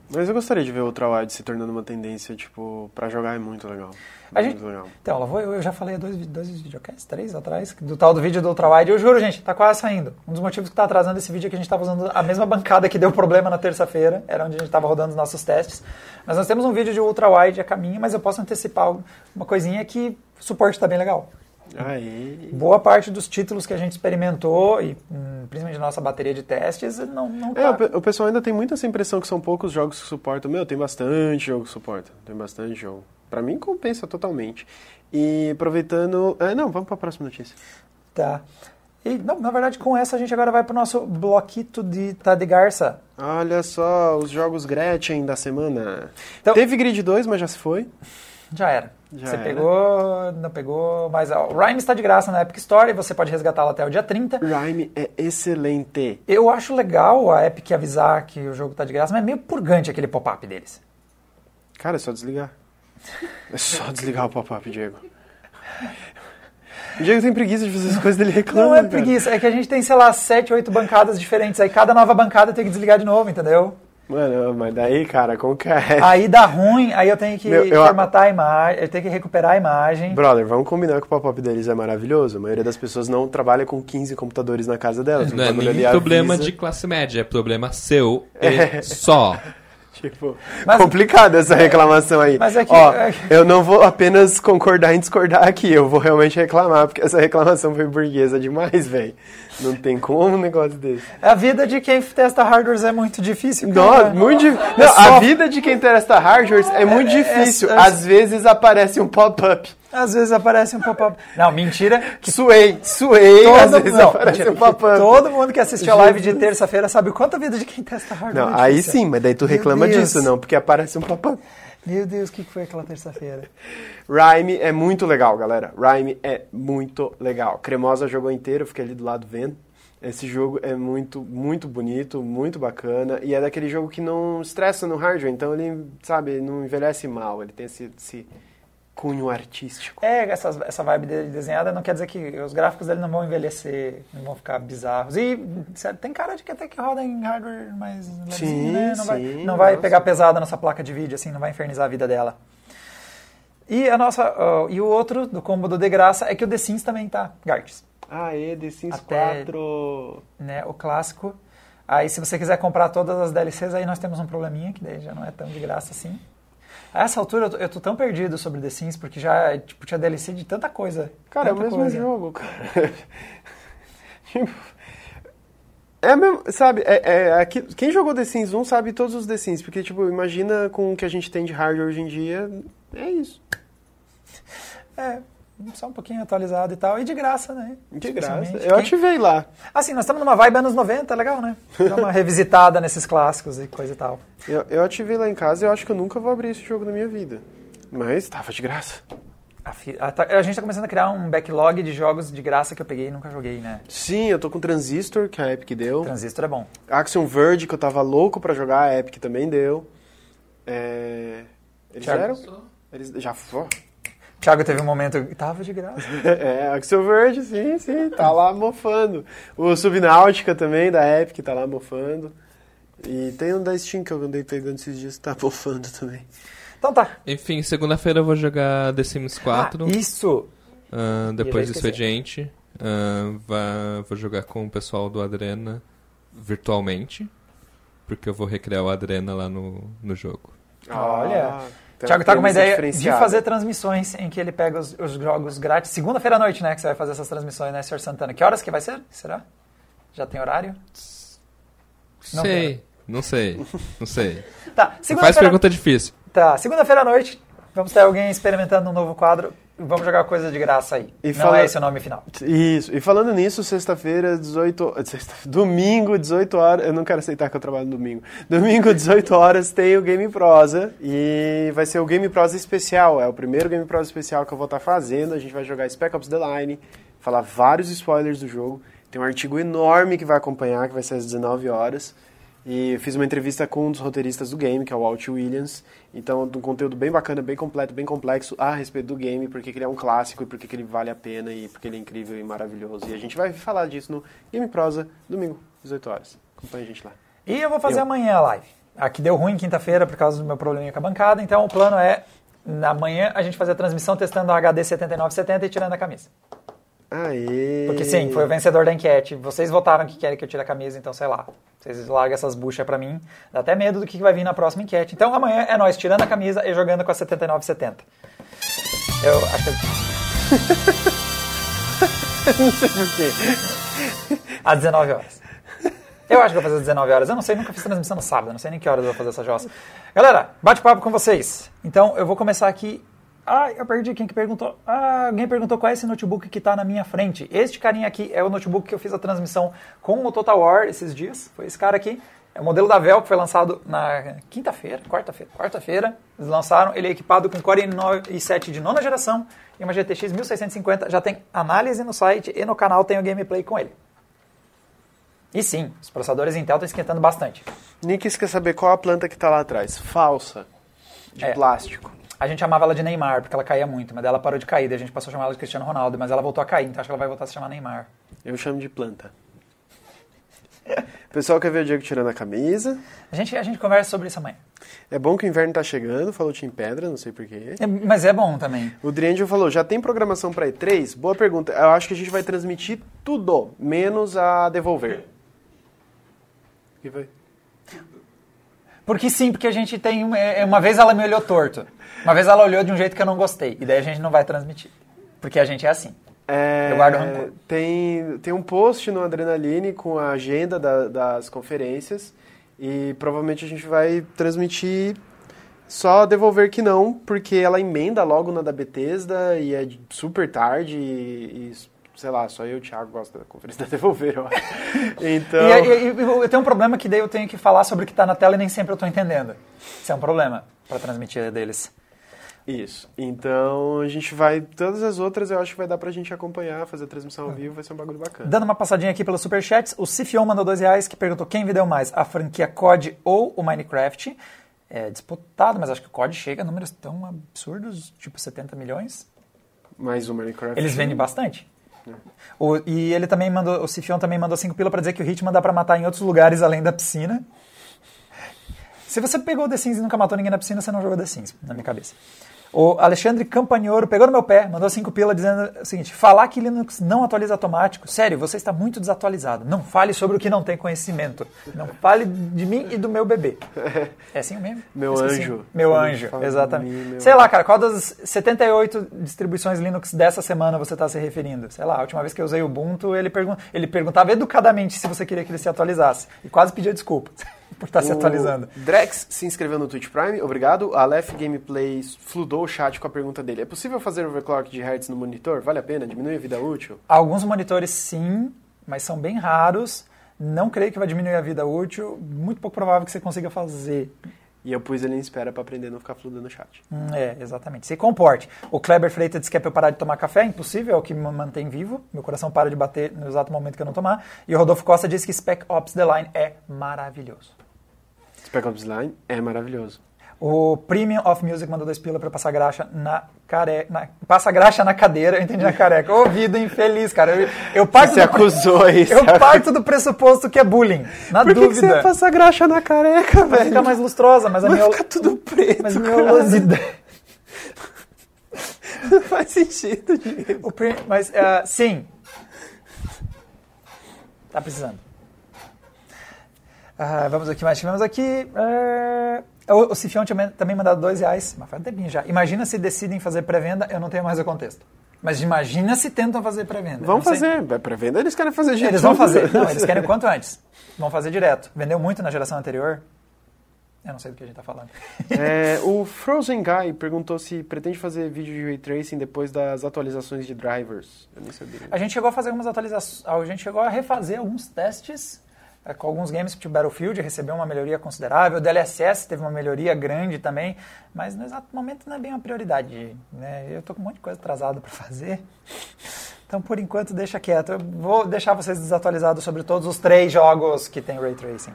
Mas eu gostaria de ver o Ultra Wide se tornando uma tendência, tipo, pra jogar é muito legal. A muito gente- legal. Então, eu, vou- eu já falei há dois, dois videocasts, três atrás, do tal do vídeo do Ultrawide. Eu juro, gente, tá quase saindo. Um dos motivos que tá atrasando esse vídeo é que a gente tava usando a mesma bancada que deu problema na terça-feira, era onde a gente tava rodando os nossos testes. Mas nós temos um vídeo de Ultrawide a caminho, mas eu posso antecipar uma coisinha que o suporte tá bem legal. Aí. Boa parte dos títulos que a gente experimentou, e hum, principalmente nossa bateria de testes, não, não É, tá... o, pe- o pessoal ainda tem muito essa impressão que são poucos jogos que suportam. Meu, tem bastante jogo que suporta. Tem bastante jogo. Pra mim compensa totalmente. E aproveitando. É, não, vamos pra próxima notícia. Tá. E, não, na verdade, com essa a gente agora vai pro nosso bloquito de Tá de Garça. Olha só, os jogos Gretchen da semana. Então- Teve Grid 2, mas já se foi. Já era. Já você era. pegou, não pegou, mas ó, o Rhyme está de graça na Epic Store e você pode resgatá-lo até o dia 30. Rhyme é excelente. Eu acho legal a Epic avisar que o jogo está de graça, mas é meio purgante aquele pop-up deles. Cara, é só desligar. É só desligar o pop-up, Diego. O Diego tem preguiça de fazer as coisas dele reclama. Não é cara. preguiça, é que a gente tem, sei lá, sete, oito bancadas diferentes, aí cada nova bancada tem que desligar de novo, entendeu? Mano, mas daí, cara, como que é? Aí dá ruim, aí eu tenho que Meu, eu- formatar a imagem, eu tenho que recuperar a imagem. Brother, vamos combinar que o pop-up deles é maravilhoso. A maioria das pessoas não trabalha com 15 computadores na casa delas. Não é O bagulho nem problema avisa. de classe média, é problema seu e só. Tipo, Mas- complicada essa reclamação aí. Mas é que- Ó, é que- eu não vou apenas concordar em discordar aqui, eu vou realmente reclamar, porque essa reclamação foi burguesa demais, velho. Não tem como um negócio desse. A vida de quem testa hardwares é muito difícil. Nossa, cara. muito difícil. É Não, só- a vida de quem testa hardware é muito É- é- difícil. é- Às vezes aparece um pop-up. Às vezes aparece um pop-up. Não, mentira. Que Suei, suei, às todo, vezes não, aparece mentira, um todo mundo que assistiu a live de terça-feira sabe o quanto a vida de quem testa hardware Não, aí sim, mas daí tu reclama disso, não, porque aparece um pop-up. Meu Deus, o que que foi aquela terça-feira? Rhyme é muito legal, galera. Rhyme é muito legal. Cremosa jogou inteiro, eu fiquei ali do lado vendo. Esse jogo é muito, muito bonito, muito bacana. E é daquele jogo que não estressa no hardware, então ele, sabe, não envelhece mal. Ele tem esse, esse cunho artístico. É, essa, essa vibe dele desenhada não quer dizer que os gráficos dele não vão envelhecer, não vão ficar bizarros. E sério, tem cara de que até que roda em hardware mais Sim, né? Não vai, sim, não vai nossa. pegar pesada nessa placa de vídeo, assim, não vai infernizar a vida dela. E, a nossa, ó, e o outro do combo do De Graça é que o The Sims também tá grátis. Aê, The Sims Até- 4. né, o clássico. Aí se você quiser comprar todas as DLCs, aí nós temos um probleminha, que daí já não é tão de graça assim. A essa altura eu tô, eu tô tão perdido sobre The Sims, porque já tipo, tinha DLC de tanta coisa. Cara, é o tanta mesmo coisa. jogo, cara. tipo. É mesmo, sabe, é, é, aqui- quem jogou The Sims 1 sabe todos os The Sims, porque, tipo, imagina com o que a gente tem de hardware hoje em dia, é isso. É, só um pouquinho atualizado e tal, e de graça, né? De graça. Eu ativei lá. Assim, nós estamos numa vibe anos 90, é legal, né? Dar uma revisitada nesses clássicos e coisa e tal. Eu, eu ativei lá em casa e eu acho que eu nunca vou abrir esse jogo na minha vida. Mas tava de graça. A, a, a gente tá começando a criar um backlog de jogos de graça que eu peguei e nunca joguei, né? Sim, eu tô com Transistor, que a Epic deu. Transistor é bom. Axiom Verge, que eu tava louco pra jogar, a Epic também deu. É... Eles Thiago? deram? Eles já foram. Thiago teve um momento que tava de graça. É, Axel Verge, sim, sim, tá lá mofando. O Subnáutica também, da Epic, tá lá mofando. E tem um da Steam que eu andei pegando esses dias, tá mofando também. Então tá. Enfim, segunda-feira eu vou jogar The Sims 4. Ah, isso! ah, depois do expediente. Vá- vou jogar com o pessoal do Adrena virtualmente. Porque eu vou recriar o Adrena lá no, no jogo. Olha. Ah, tem Thiago tá com uma ideia de fazer transmissões em que ele pega os, os jogos grátis. Segunda-feira à noite, né? Que você vai fazer essas transmissões, né, Sr. Santana? Que horas que vai ser? Será? Já tem horário? Não sei, não sei, não sei. Tá, Não faz segunda-feira. pergunta difícil. Tá, segunda-feira à noite, vamos ter alguém experimentando um novo quadro. Vamos jogar coisa de graça aí. E Não fala- é esse o nome final. Isso. E falando nisso, sexta-feira, 18... Sexta... Domingo, 18 horas... Eu não quero aceitar que eu trabalho no domingo. Domingo, 18 horas, tem o Game Prosa. E vai ser o Game Prosa especial. É o primeiro Game Prosa especial que eu vou estar fazendo. A gente vai jogar Spec Ops The Line, falar vários spoilers do jogo. Tem um artigo enorme que vai acompanhar, que vai ser às 19 horas. E eu fiz uma entrevista com um dos roteiristas do game, que é o Walt Williams. Então, um conteúdo bem bacana, bem completo, bem complexo a respeito do game, porque ele é um clássico e porque ele vale a pena e porque ele é incrível e maravilhoso. E a gente vai falar disso no Game Prosa, domingo, 18 horas. Acompanhe a gente lá. E eu vou fazer Eu. amanhã a live. Aqui deu ruim quinta-feira por causa do meu probleminha com a bancada, então o plano é, na manhã, a gente fazer a transmissão testando a HD 7970 e tirando a camisa. Porque sim, foi o vencedor da enquete. Vocês votaram que querem que eu tire a camisa, então sei lá. Vocês largam essas buchas pra mim. Dá até medo do que vai vir na próxima enquete. Então amanhã é nós tirando a camisa e jogando com a 7970. Eu acho que Não sei porquê. às 19 horas. Eu acho que eu vou fazer às 19 horas. Eu não sei, nunca fiz transmissão no sábado. Não sei nem que horas eu vou fazer essa jossa. Galera, bate-papo com vocês. Então eu vou começar aqui. Ah, eu perdi quem que perguntou. Ah, alguém perguntou qual é esse notebook que está na minha frente. Este carinha aqui é o notebook que eu fiz a transmissão com o Total War esses dias. Foi esse cara aqui. É o modelo da Vel que foi lançado na quinta-feira, quarta-feira, quarta-feira. Eles lançaram. Ele é equipado com Core i7 de nona geração e uma GTX 1650. Já tem análise no site e no canal tem o gameplay com ele. E sim, os processadores Intel estão esquentando bastante. Nick quer saber qual a planta que tá lá atrás. Falsa. De É. plástico. A gente chamava ela de Neymar, porque ela caía muito, mas ela parou de cair, daí a gente passou a chamar ela de Cristiano Ronaldo, mas ela voltou a cair, então acho que ela vai voltar a se chamar Neymar. Eu chamo de planta. O pessoal quer ver o Diego tirando a camisa. A gente, a gente conversa sobre isso amanhã. É bom que o inverno tá chegando, falou Tim Pedra, não sei porquê. É, mas é bom também. O Driangel falou, já tem programação pra E3? Boa pergunta. Eu acho que a gente vai transmitir tudo, menos a devolver. O que foi? Porque sim, porque a gente tem. Uma, é, uma vez ela me olhou torto. Uma vez ela olhou de um jeito que eu não gostei. E daí a gente não vai transmitir. Porque a gente é assim. É, Eu guardo rancor. Tem, tem um post no Adrenaline com a agenda da- das conferências e provavelmente a gente vai transmitir só devolver que não, porque ela emenda logo na da Bethesda e é super tarde e, e, sei lá, só eu e o Thiago gostam da conferência da devolver, eu acho. Então... E, e- e eu tenho um problema que daí eu tenho que falar sobre o que está na tela e nem sempre eu estou entendendo. Isso é um problema para transmitir deles. Isso. Então a gente vai. Todas as outras eu acho que vai dar pra gente acompanhar, fazer a transmissão ao vivo, vai ser um bagulho bacana. Dando uma passadinha aqui pelos superchats, o Sifion mandou dois reais que perguntou quem vendeu mais, a franquia COD ou o Minecraft. É disputado, mas acho que o COD chega a números tão absurdos, tipo 70 milhões. Mais um Minecraft. Eles vendem bastante. O- e ele também mandou, o Sifion também mandou 5 pila pra dizer que o Hitman dá pra matar em outros lugares além da piscina. Se você pegou The Sims e nunca matou ninguém na piscina, você não jogou The Sims, na minha cabeça. O Alexandre Campagnolo pegou no meu pé, mandou 5 pila dizendo o seguinte: falar que Linux não atualiza automático, sério, você está muito desatualizado. Não fale sobre o que não tem conhecimento. Não fale de mim e do meu bebê. É assim mesmo? Meu Eu esqueci. anjo. Meu anjo, exatamente. mim, meu Sei lá, cara, qual das 78 distribuições Linux dessa semana você está se referindo? Sei lá, a última vez que eu usei o Ubuntu, ele, pergun ele perguntava educadamente se você queria que ele se atualizasse. E quase pedia desculpa por estar se atualizando. O Drex se inscreveu no Twitch Prime, obrigado. A Aleph Gameplays fludou o chat com a pergunta dele. É possível fazer overclock de hertz no monitor? Vale a pena? Diminui a vida útil? Alguns monitores sim, mas são bem raros. Não creio que vai diminuir a vida útil. Muito pouco provável que você consiga fazer. E eu pus ele em espera pra aprender a não ficar fludando o chat. Hum, É, exatamente. Se comporte. O Kleber Freitas disse que é pra eu parar de tomar café. Impossível, é o que me mantém vivo. Meu coração para de bater no exato momento que eu não tomar. E o Rodolfo Costa disse que Spec Ops The Line é maravilhoso. Spec Ops Line é maravilhoso. O Premium of Music mandou dois pila pra passar graxa na careca. Passa graxa na cadeira, eu entendi na careca. Ô, vida infeliz, cara. Eu, eu parto Você do acusou aí, Eu parto do pressuposto que é bullying. Na Por que, que dúvida. você ia passar graxa na careca, velho? ficar mais lustrosa, mas a Vai minha. ficar tudo preto, Mas minha oleosidade. Não faz sentido, Diego. O pre- Mas, ah, sim. Tá precisando. Ah, vamos que mais tivemos aqui. Ah, o, o Cifião tinha também mandado dois reais, mas faz um tempinho já. Imagina se decidem fazer pré-venda, eu não tenho mais o contexto. Mas imagina se tentam fazer pré-venda. Sei- fazer. Pra venda eles querem fazer de Eles vão fazer. Não, eles querem o quanto antes. Vão fazer direto. Vendeu muito na geração anterior. Eu não sei do que a gente tá falando. É, o Frozen Guy perguntou se pretende fazer vídeo de Ray Tracing depois das atualizações de drivers. Eu nem sabia. A gente chegou a fazer algumas atualizações, a gente chegou a refazer alguns testes é, com alguns games, tipo Battlefield recebeu uma melhoria considerável, o DLSS teve uma melhoria grande também, mas no exato momento não é bem uma prioridade. Né? Eu tô com um monte de coisa atrasada para fazer. Então, por enquanto, deixa quieto. Eu vou deixar vocês desatualizados sobre todos os três jogos que tem Ray Tracing.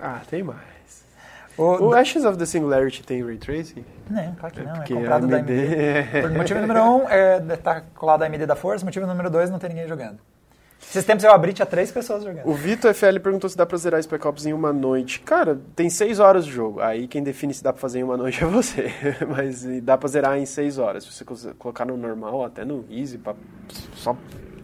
Ah, tem mais. O, O Ashes of the Singularity tem Ray Tracing? Não, claro que não. É porque comprado a da AMD AMD. Por motivo número um, é, tá colado a AMD da Força. Motivo número dois, não tem ninguém jogando. Esses tempos eu abri, tinha três pessoas jogando. O Vitor FL perguntou se dá pra zerar Spec Ops em uma noite. Cara, tem seis horas de jogo. Aí quem define se dá pra fazer em uma noite é você. Mas dá pra zerar em seis horas. Se você colocar no normal, até no easy, pra só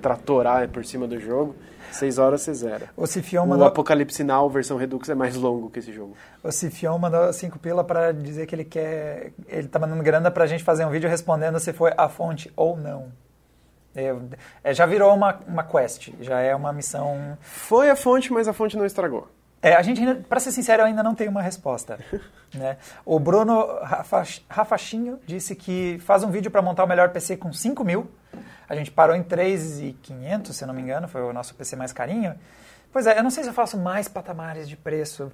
tratorar por cima do jogo, seis horas você zera. O Cifion O mandou, Apocalipse Now, versão Redux, é mais longo que esse jogo. o Cifion mandou cinco pila pra dizer que ele quer... Ele tá mandando grana pra gente fazer um vídeo respondendo se foi a fonte ou não. É, é, já virou uma, uma quest, já é uma missão... Foi a fonte, mas a fonte não estragou. É, a gente, ainda, pra ser sincero, eu ainda não tenho uma resposta. né? O Bruno Rafa- Rafachinho disse que faz um vídeo para montar o melhor PC com 5 mil. A gente parou em 3.500, se não me engano, foi o nosso PC mais carinho. Pois é, eu não sei se eu faço mais patamares de preço,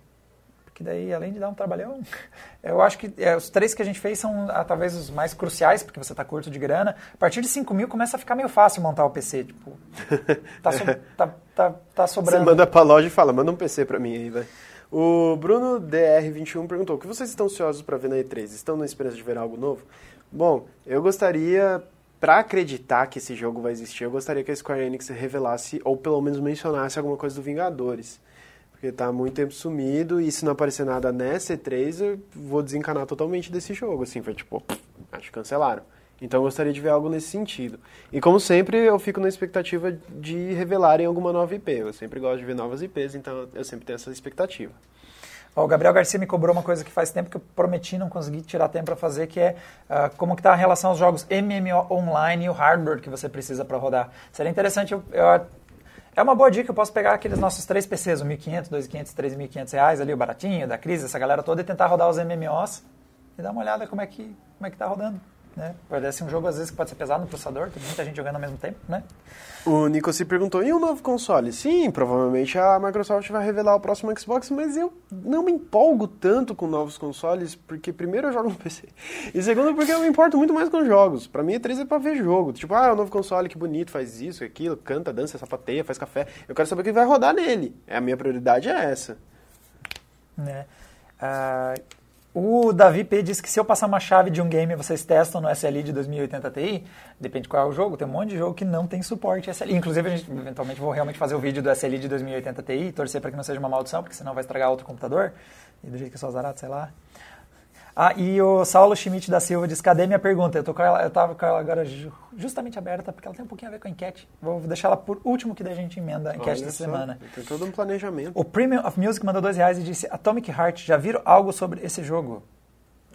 porque daí, além de dar um trabalhão, eu acho que é, os três que a gente fez são ah, talvez os mais cruciais, porque você está curto de grana. A partir de 5 mil começa a ficar meio fácil montar o PC, tipo, tá, so- tá, tá, tá Você sobrando. manda pra loja e fala, manda um PC pra mim aí, vai. O Bruno DR21 perguntou, o que vocês estão ansiosos pra ver na E3? Estão na esperança de ver algo novo? Bom, eu gostaria pra acreditar que esse jogo vai existir, eu gostaria que a Square Enix revelasse, ou pelo menos mencionasse alguma coisa do Vingadores. Porque tá há muito tempo sumido e se não aparecer nada nessa E3, eu vou desencanar totalmente desse jogo. Assim, foi tipo, acho que cancelaram. Então eu gostaria de ver algo nesse sentido. E como sempre, eu fico na expectativa de revelarem alguma nova IP. Eu sempre gosto de ver novas IPs, então eu sempre tenho essa expectativa. O Gabriel Garcia me cobrou uma coisa que faz tempo que eu prometi não consegui tirar tempo para fazer, que é uh, como que está a relação aos jogos MMO online e o hardware que você precisa para rodar. Seria interessante, eu, eu, é uma boa dica, eu posso pegar aqueles nossos três PCs, o 1.500, 2.500, 3.500 reais ali, o baratinho, da crise, essa galera toda, e tentar rodar os MMOs e dar uma olhada como é que, como é que tá rodando. Né? Parece um jogo, às vezes, que pode ser pesado no processador, tem muita gente jogando ao mesmo tempo, né? O Nico se perguntou, e o novo console? Sim, provavelmente a Microsoft vai revelar o próximo Xbox, mas eu não me empolgo tanto com novos consoles, porque primeiro eu jogo no PC, e segundo porque eu me importo muito mais com jogos. Pra mim, E3 é pra ver jogo. Tipo, ah, é um novo console, que bonito, faz isso, aquilo, canta, dança, sapateia, faz café. Eu quero saber o que vai rodar nele. A minha prioridade é essa. Né? Uh, o Davi P disse que se eu passar uma chave de um game, vocês testam no SLI de 2080 Ti, depende qual é o jogo, tem um monte de jogo que não tem suporte SLI. Inclusive, a gente eventualmente vou realmente fazer o vídeo do SLI de 2080 Ti e torcer para que não seja uma maldição, porque senão vai estragar outro computador. E do jeito que eu sou azarado, sei lá. Ah, e o Saulo Schmidt da Silva diz, cadê minha pergunta? Eu, tô com ela, eu tava com ela agora justamente aberta, porque ela tem um pouquinho a ver com a enquete. Vou deixar ela por último, que daí a gente emenda a enquete Olha dessa só, semana. Tem todo um planejamento. O Premium of Music mandou dois reais e disse, Atomic Heart, já viram algo sobre esse jogo?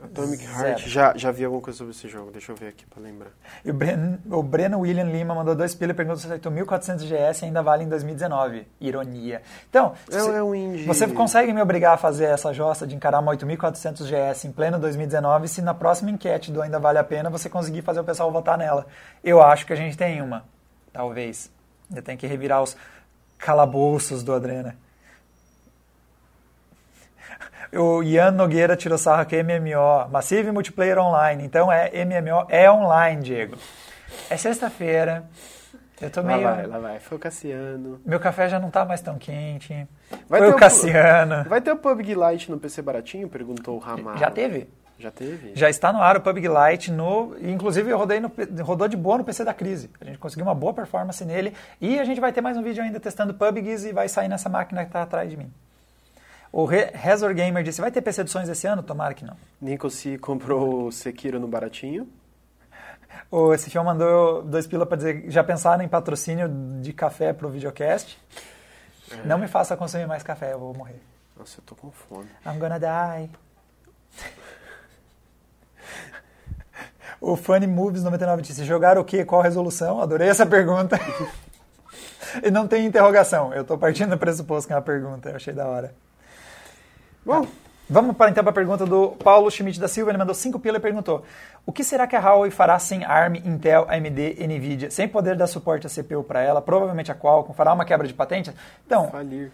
Atomic Heart, já, já vi alguma coisa sobre esse jogo, deixa eu ver aqui pra lembrar. E o Breno, o Breno William Lima mandou dois pila e perguntou se aceitou 1400 GS e ainda vale em 2019. Ironia. Então, É, se- é um indie. você consegue me obrigar a fazer essa jossa de encarar uma 8400 GS em pleno 2019 se na próxima enquete do Ainda Vale a Pena você conseguir fazer o pessoal votar nela? Eu acho que a gente tem uma. Talvez. Eu tenho que revirar os calabouços do Adrena. O Ian Nogueira tirou sarro que é MMO, Massive Multiplayer Online. Então é MMO, é online, Diego. É sexta-feira. Eu tô Lá meio. vai, lá vai. Foi o Cassiano. Meu café já não tá mais tão quente. Vai Foi ter o o- Cassiano. Vai ter o PUBG Lite no PC baratinho? Perguntou o Ramal. Já teve? Já teve? Já está no ar o PUBG Lite no, inclusive eu rodei no, rodou de boa no PC da crise. A gente conseguiu uma boa performance nele e a gente vai ter mais um vídeo ainda testando PUBGs e vai sair nessa máquina que está atrás de mim. O Re- Gamer disse: vai ter PC sonhos esse ano? Tomara que não. Nico se comprou o Sekiro no baratinho. O esse filme mandou dois pila para dizer: já pensaram em patrocínio de café para o videocast? Não me faça consumir mais café, eu vou morrer. Nossa, eu tô com fome. I'm gonna die. O Funny Moves 99 disse: jogar o quê? Qual resolução? Adorei essa pergunta. e não tem interrogação. Eu tô partindo do pressuposto que é uma pergunta. Eu achei da hora. Bom, Vamos para então para a pergunta do Paulo Schmidt da Silva. Ele mandou 5 pila e perguntou: O que será que a Huawei fará sem ARM, Intel, AMD, Nvidia, sem poder dar suporte a CPU para ela? Provavelmente a Qualcomm fará uma quebra de patente? Então, falir.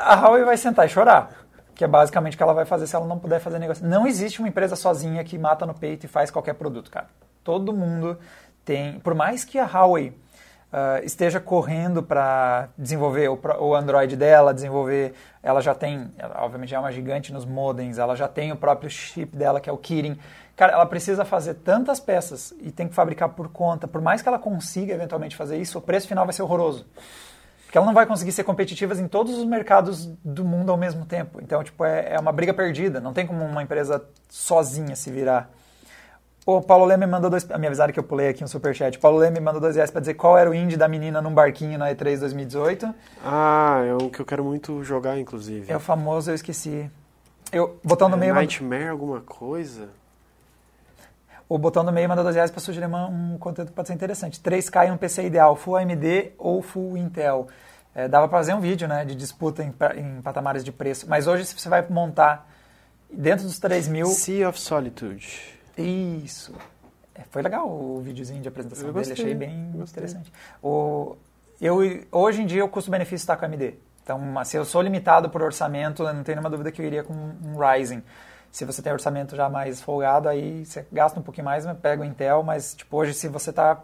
a Huawei vai sentar e chorar. Que é basicamente o que ela vai fazer se ela não puder fazer negócio. Não existe uma empresa sozinha que mata no peito e faz qualquer produto, cara. Todo mundo tem. Por mais que a Huawei ah, esteja correndo para desenvolver o, o Android dela, desenvolver. Ela já tem, ela, obviamente, é uma gigante nos modems, ela já tem o próprio chip dela, que é o Kirin. Cara, ela precisa fazer tantas peças e tem que fabricar por conta. Por mais que ela consiga eventualmente fazer isso, o preço final vai ser horroroso. Porque ela não vai conseguir ser competitiva em todos os mercados do mundo ao mesmo tempo. Então, tipo, é, é uma briga perdida. Não tem como uma empresa sozinha se virar. O Paulo Leme mandou dois... Me avisaram que eu pulei aqui um superchat. Paulo Leme mandou dois reais pra dizer qual era o indie da menina num barquinho na E3 2018. Ah, é um que eu quero muito jogar, inclusive. É o famoso, eu esqueci. Eu, botão do É meio... Nightmare alguma coisa? O botão do meio manda dois reais para sugerir um conteúdo que pode ser interessante. 3K em um PC ideal, Full AMD ou Full Intel. É, dava para fazer um vídeo né, de disputa em, em patamares de preço. Mas hoje, se você vai montar dentro dos 3 mil... Sea of Solitude. Isso. É, foi legal o videozinho de apresentação Eu dele, gostei, achei bem gostei. interessante. O, eu, hoje em dia o custo-benefício está com a AMD. Então, se eu sou limitado por orçamento, não tenho nenhuma dúvida que eu iria com um Ryzen. Se você tem orçamento já mais folgado, aí você gasta um pouquinho mais, mas pega o Intel. Mas tipo, hoje, se você está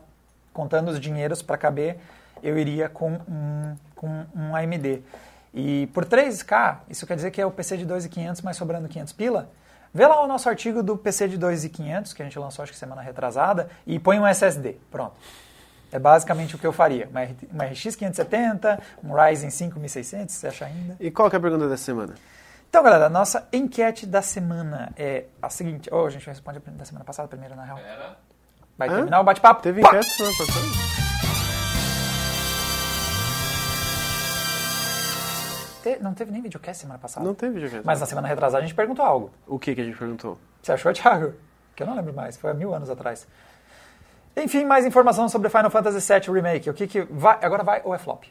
contando os dinheiros para caber, eu iria com um, com um AMD. E por 3K, isso quer dizer que é o PC de 2.500, mas sobrando 500 pila, Vê lá o nosso artigo do PC de 2500, que a gente lançou acho que semana retrasada, e põe um SSD. Pronto. É basicamente o que eu faria. Uma, RX 570, um Ryzen 5600, você acha ainda? E qual que é a pergunta dessa semana? Então, galera, a nossa enquete da semana é a seguinte. Oh, a gente responde a da semana passada primeiro, na real. Vai Hã? terminar o bate-papo? Teve Pá! enquete semana passada? Te- Não teve nem videocast semana passada. Não teve videocast. Mas na semana retrasada a gente perguntou algo. O que que a gente perguntou? Você achou, Thiago? Que eu não lembro mais, foi há mil anos atrás. Enfim, mais informação sobre Final Fantasy VII Remake. O que que vai... Agora vai ou é flop?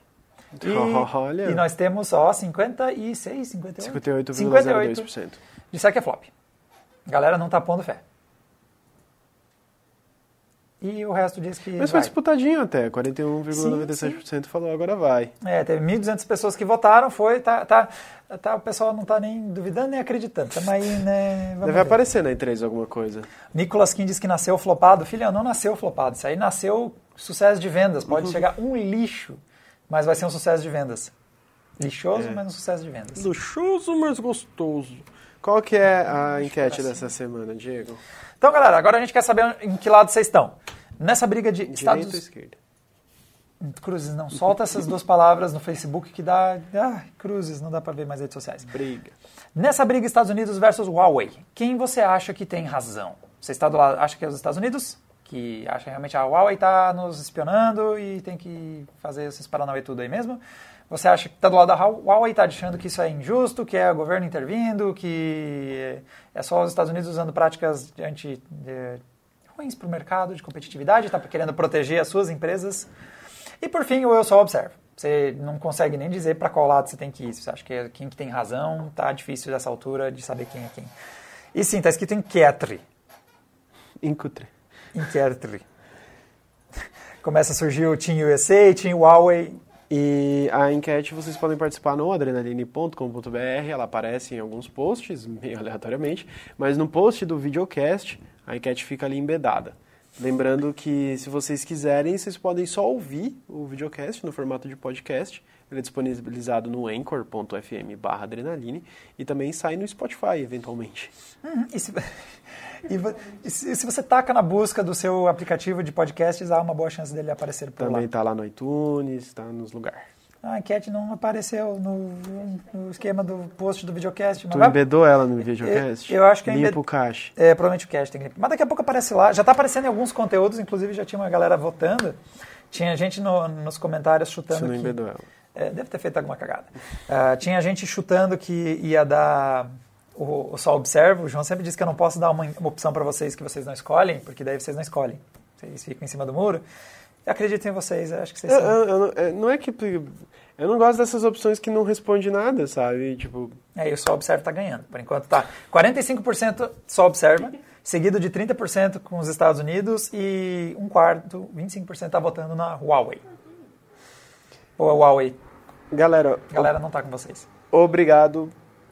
E, Olha. e nós temos, ó, 56, 58? 58,02%. Disseram que é flop. A galera não tá pondo fé. E o resto diz que Mas foi vai. disputadinho até. 41,97% falou agora vai. É, teve 1.200 pessoas que votaram, foi, tá, tá, tá, o pessoal não tá nem duvidando nem acreditando. Estamos aí, né? Vamos Deve ver. aparecer na E3 alguma coisa. Nicolas Kim diz que nasceu flopado. Filha, não nasceu flopado. Isso aí nasceu sucesso de vendas. Pode Uhum. chegar um lixo, mas vai ser um sucesso de vendas. Lixoso, É. mas um sucesso de vendas. Luxuoso, mas gostoso. Qual que é a enquete dessa semana, Diego? Então, galera, agora a gente quer saber em que lado vocês estão. Nessa briga de Direita ou Estados esquerda? Cruzes, não. Solta essas duas palavras no Facebook que dá. Ah, cruzes, não dá pra ver mais redes sociais. Briga. Nessa briga Estados Unidos versus Huawei, quem você acha que tem razão? Você está do lado, acha que é os Estados Unidos? Que acha realmente a Huawei está nos espionando e tem que fazer esses paranauê tudo aí mesmo? Você acha que está do lado da Huawei está achando que isso é injusto, que é o governo intervindo, que é só os Estados Unidos usando práticas anti, de, ruins para o mercado, de competitividade, está querendo proteger as suas empresas? E por fim, o eu só observo. Você não consegue nem dizer para qual lado você tem que ir. Você acha que é quem que tem razão, tá difícil dessa altura de saber quem é quem. E sim, tá escrito enquete. Incutre. Enquete. Começa a surgir o Team USA, Team Huawei. E a enquete vocês podem participar no adrenaline.com.br, ela aparece em alguns posts, meio aleatoriamente, mas no post do videocast a enquete fica ali embedada. Lembrando que se vocês quiserem, vocês podem só ouvir o videocast no formato de podcast. Ele é disponibilizado no anchor.fm barra adrenaline e também sai no Spotify, eventualmente. Uhum, E se, e e se, você taca na busca do seu aplicativo de podcasts, há uma boa chance dele aparecer por Também lá. está lá no iTunes, está nos lugares. A enquete não apareceu no, no esquema do post do videocast. mas Tu vai- embedou ela no videocast? eu acho que eu Limpa embed- o cache. É, provavelmente o cast tem que limpar. Mas daqui a pouco aparece lá. Já está aparecendo em alguns conteúdos, inclusive já tinha uma galera votando. Tinha gente no- nos comentários chutando Você não que... embedou ela. É, deve ter feito alguma cagada. Ah, tinha gente chutando que ia dar o, o só observo. O João sempre diz que eu não posso dar uma, uma opção para vocês que vocês não escolhem, porque daí vocês não escolhem. Vocês ficam em cima do muro. Eu acredito em vocês, acho que vocês Eu- eu- eu não- é, é que. Eu não gosto dessas opções que não responde nada, sabe? Tipo, É, e o só observa está ganhando. Por enquanto tá 45% só observa, seguido de 30% com os Estados Unidos e um quarto, 25% está votando na Huawei. Ou a Huawei. Galera, A galera não tá com vocês. obrigado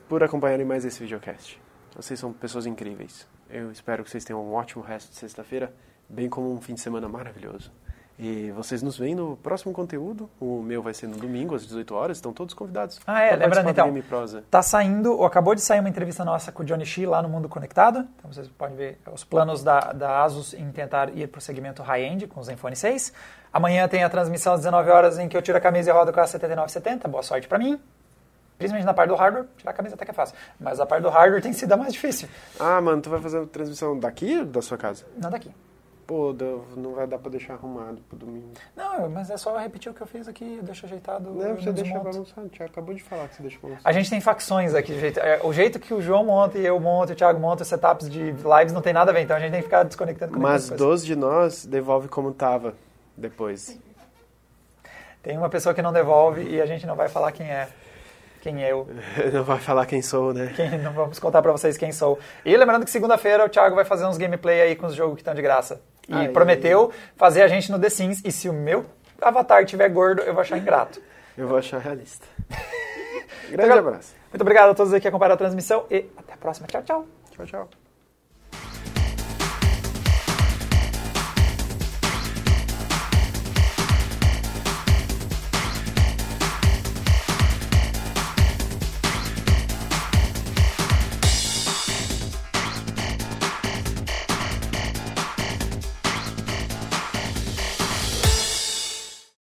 por acompanharem mais esse videocast. Vocês são pessoas incríveis. Eu espero que vocês tenham um ótimo resto de sexta-feira, bem como um fim de semana maravilhoso. E vocês nos veem no próximo conteúdo. O meu vai ser no domingo, às 18 horas. Estão todos convidados. Ah, é, lembrando então. Game Prosa. Tá saindo, ou acabou de sair uma entrevista nossa com o Johnny Shi lá no Mundo Conectado. Então vocês podem ver os planos da, da Asus em tentar ir para o segmento high-end com o Zenfone 6. Amanhã tem a transmissão às 19 horas em que eu tiro a camisa e rodo com a 7970. Boa sorte para mim. Principalmente na parte do hardware, tirar a camisa até que é fácil. Mas a parte do hardware tem sido a mais difícil. Ah, mano, tu vai fazer a transmissão daqui ou da sua casa? Não daqui. Pô, não vai dar pra deixar arrumado pro domingo. Não, mas é só repetir o que eu fiz aqui, eu deixo ajeitado. Não, você deixa bagunçado. Já acabou de falar que você deixa bagunçado. A gente tem facções aqui. O jeito, é, o jeito que o João monta e eu monto, e o Thiago monta os setups de lives não tem nada a ver. Então a gente tem que ficar desconectando. conectando Mas coisas. 12 de nós devolve como tava depois. Tem uma pessoa que não devolve e a gente não vai falar quem é. Quem é eu. Não vai falar quem sou, né? Quem, não vamos contar pra vocês quem sou. E lembrando que segunda-feira o Thiago vai fazer uns gameplay aí com os jogos que estão de graça. E Aí. prometeu fazer a gente no The Sims. E se o meu avatar tiver gordo, eu vou achar ingrato. Eu vou achar realista. Então, Grande abraço. Muito obrigado a todos aí que acompanharam a transmissão e até a próxima. Tchau, tchau. Tchau, tchau.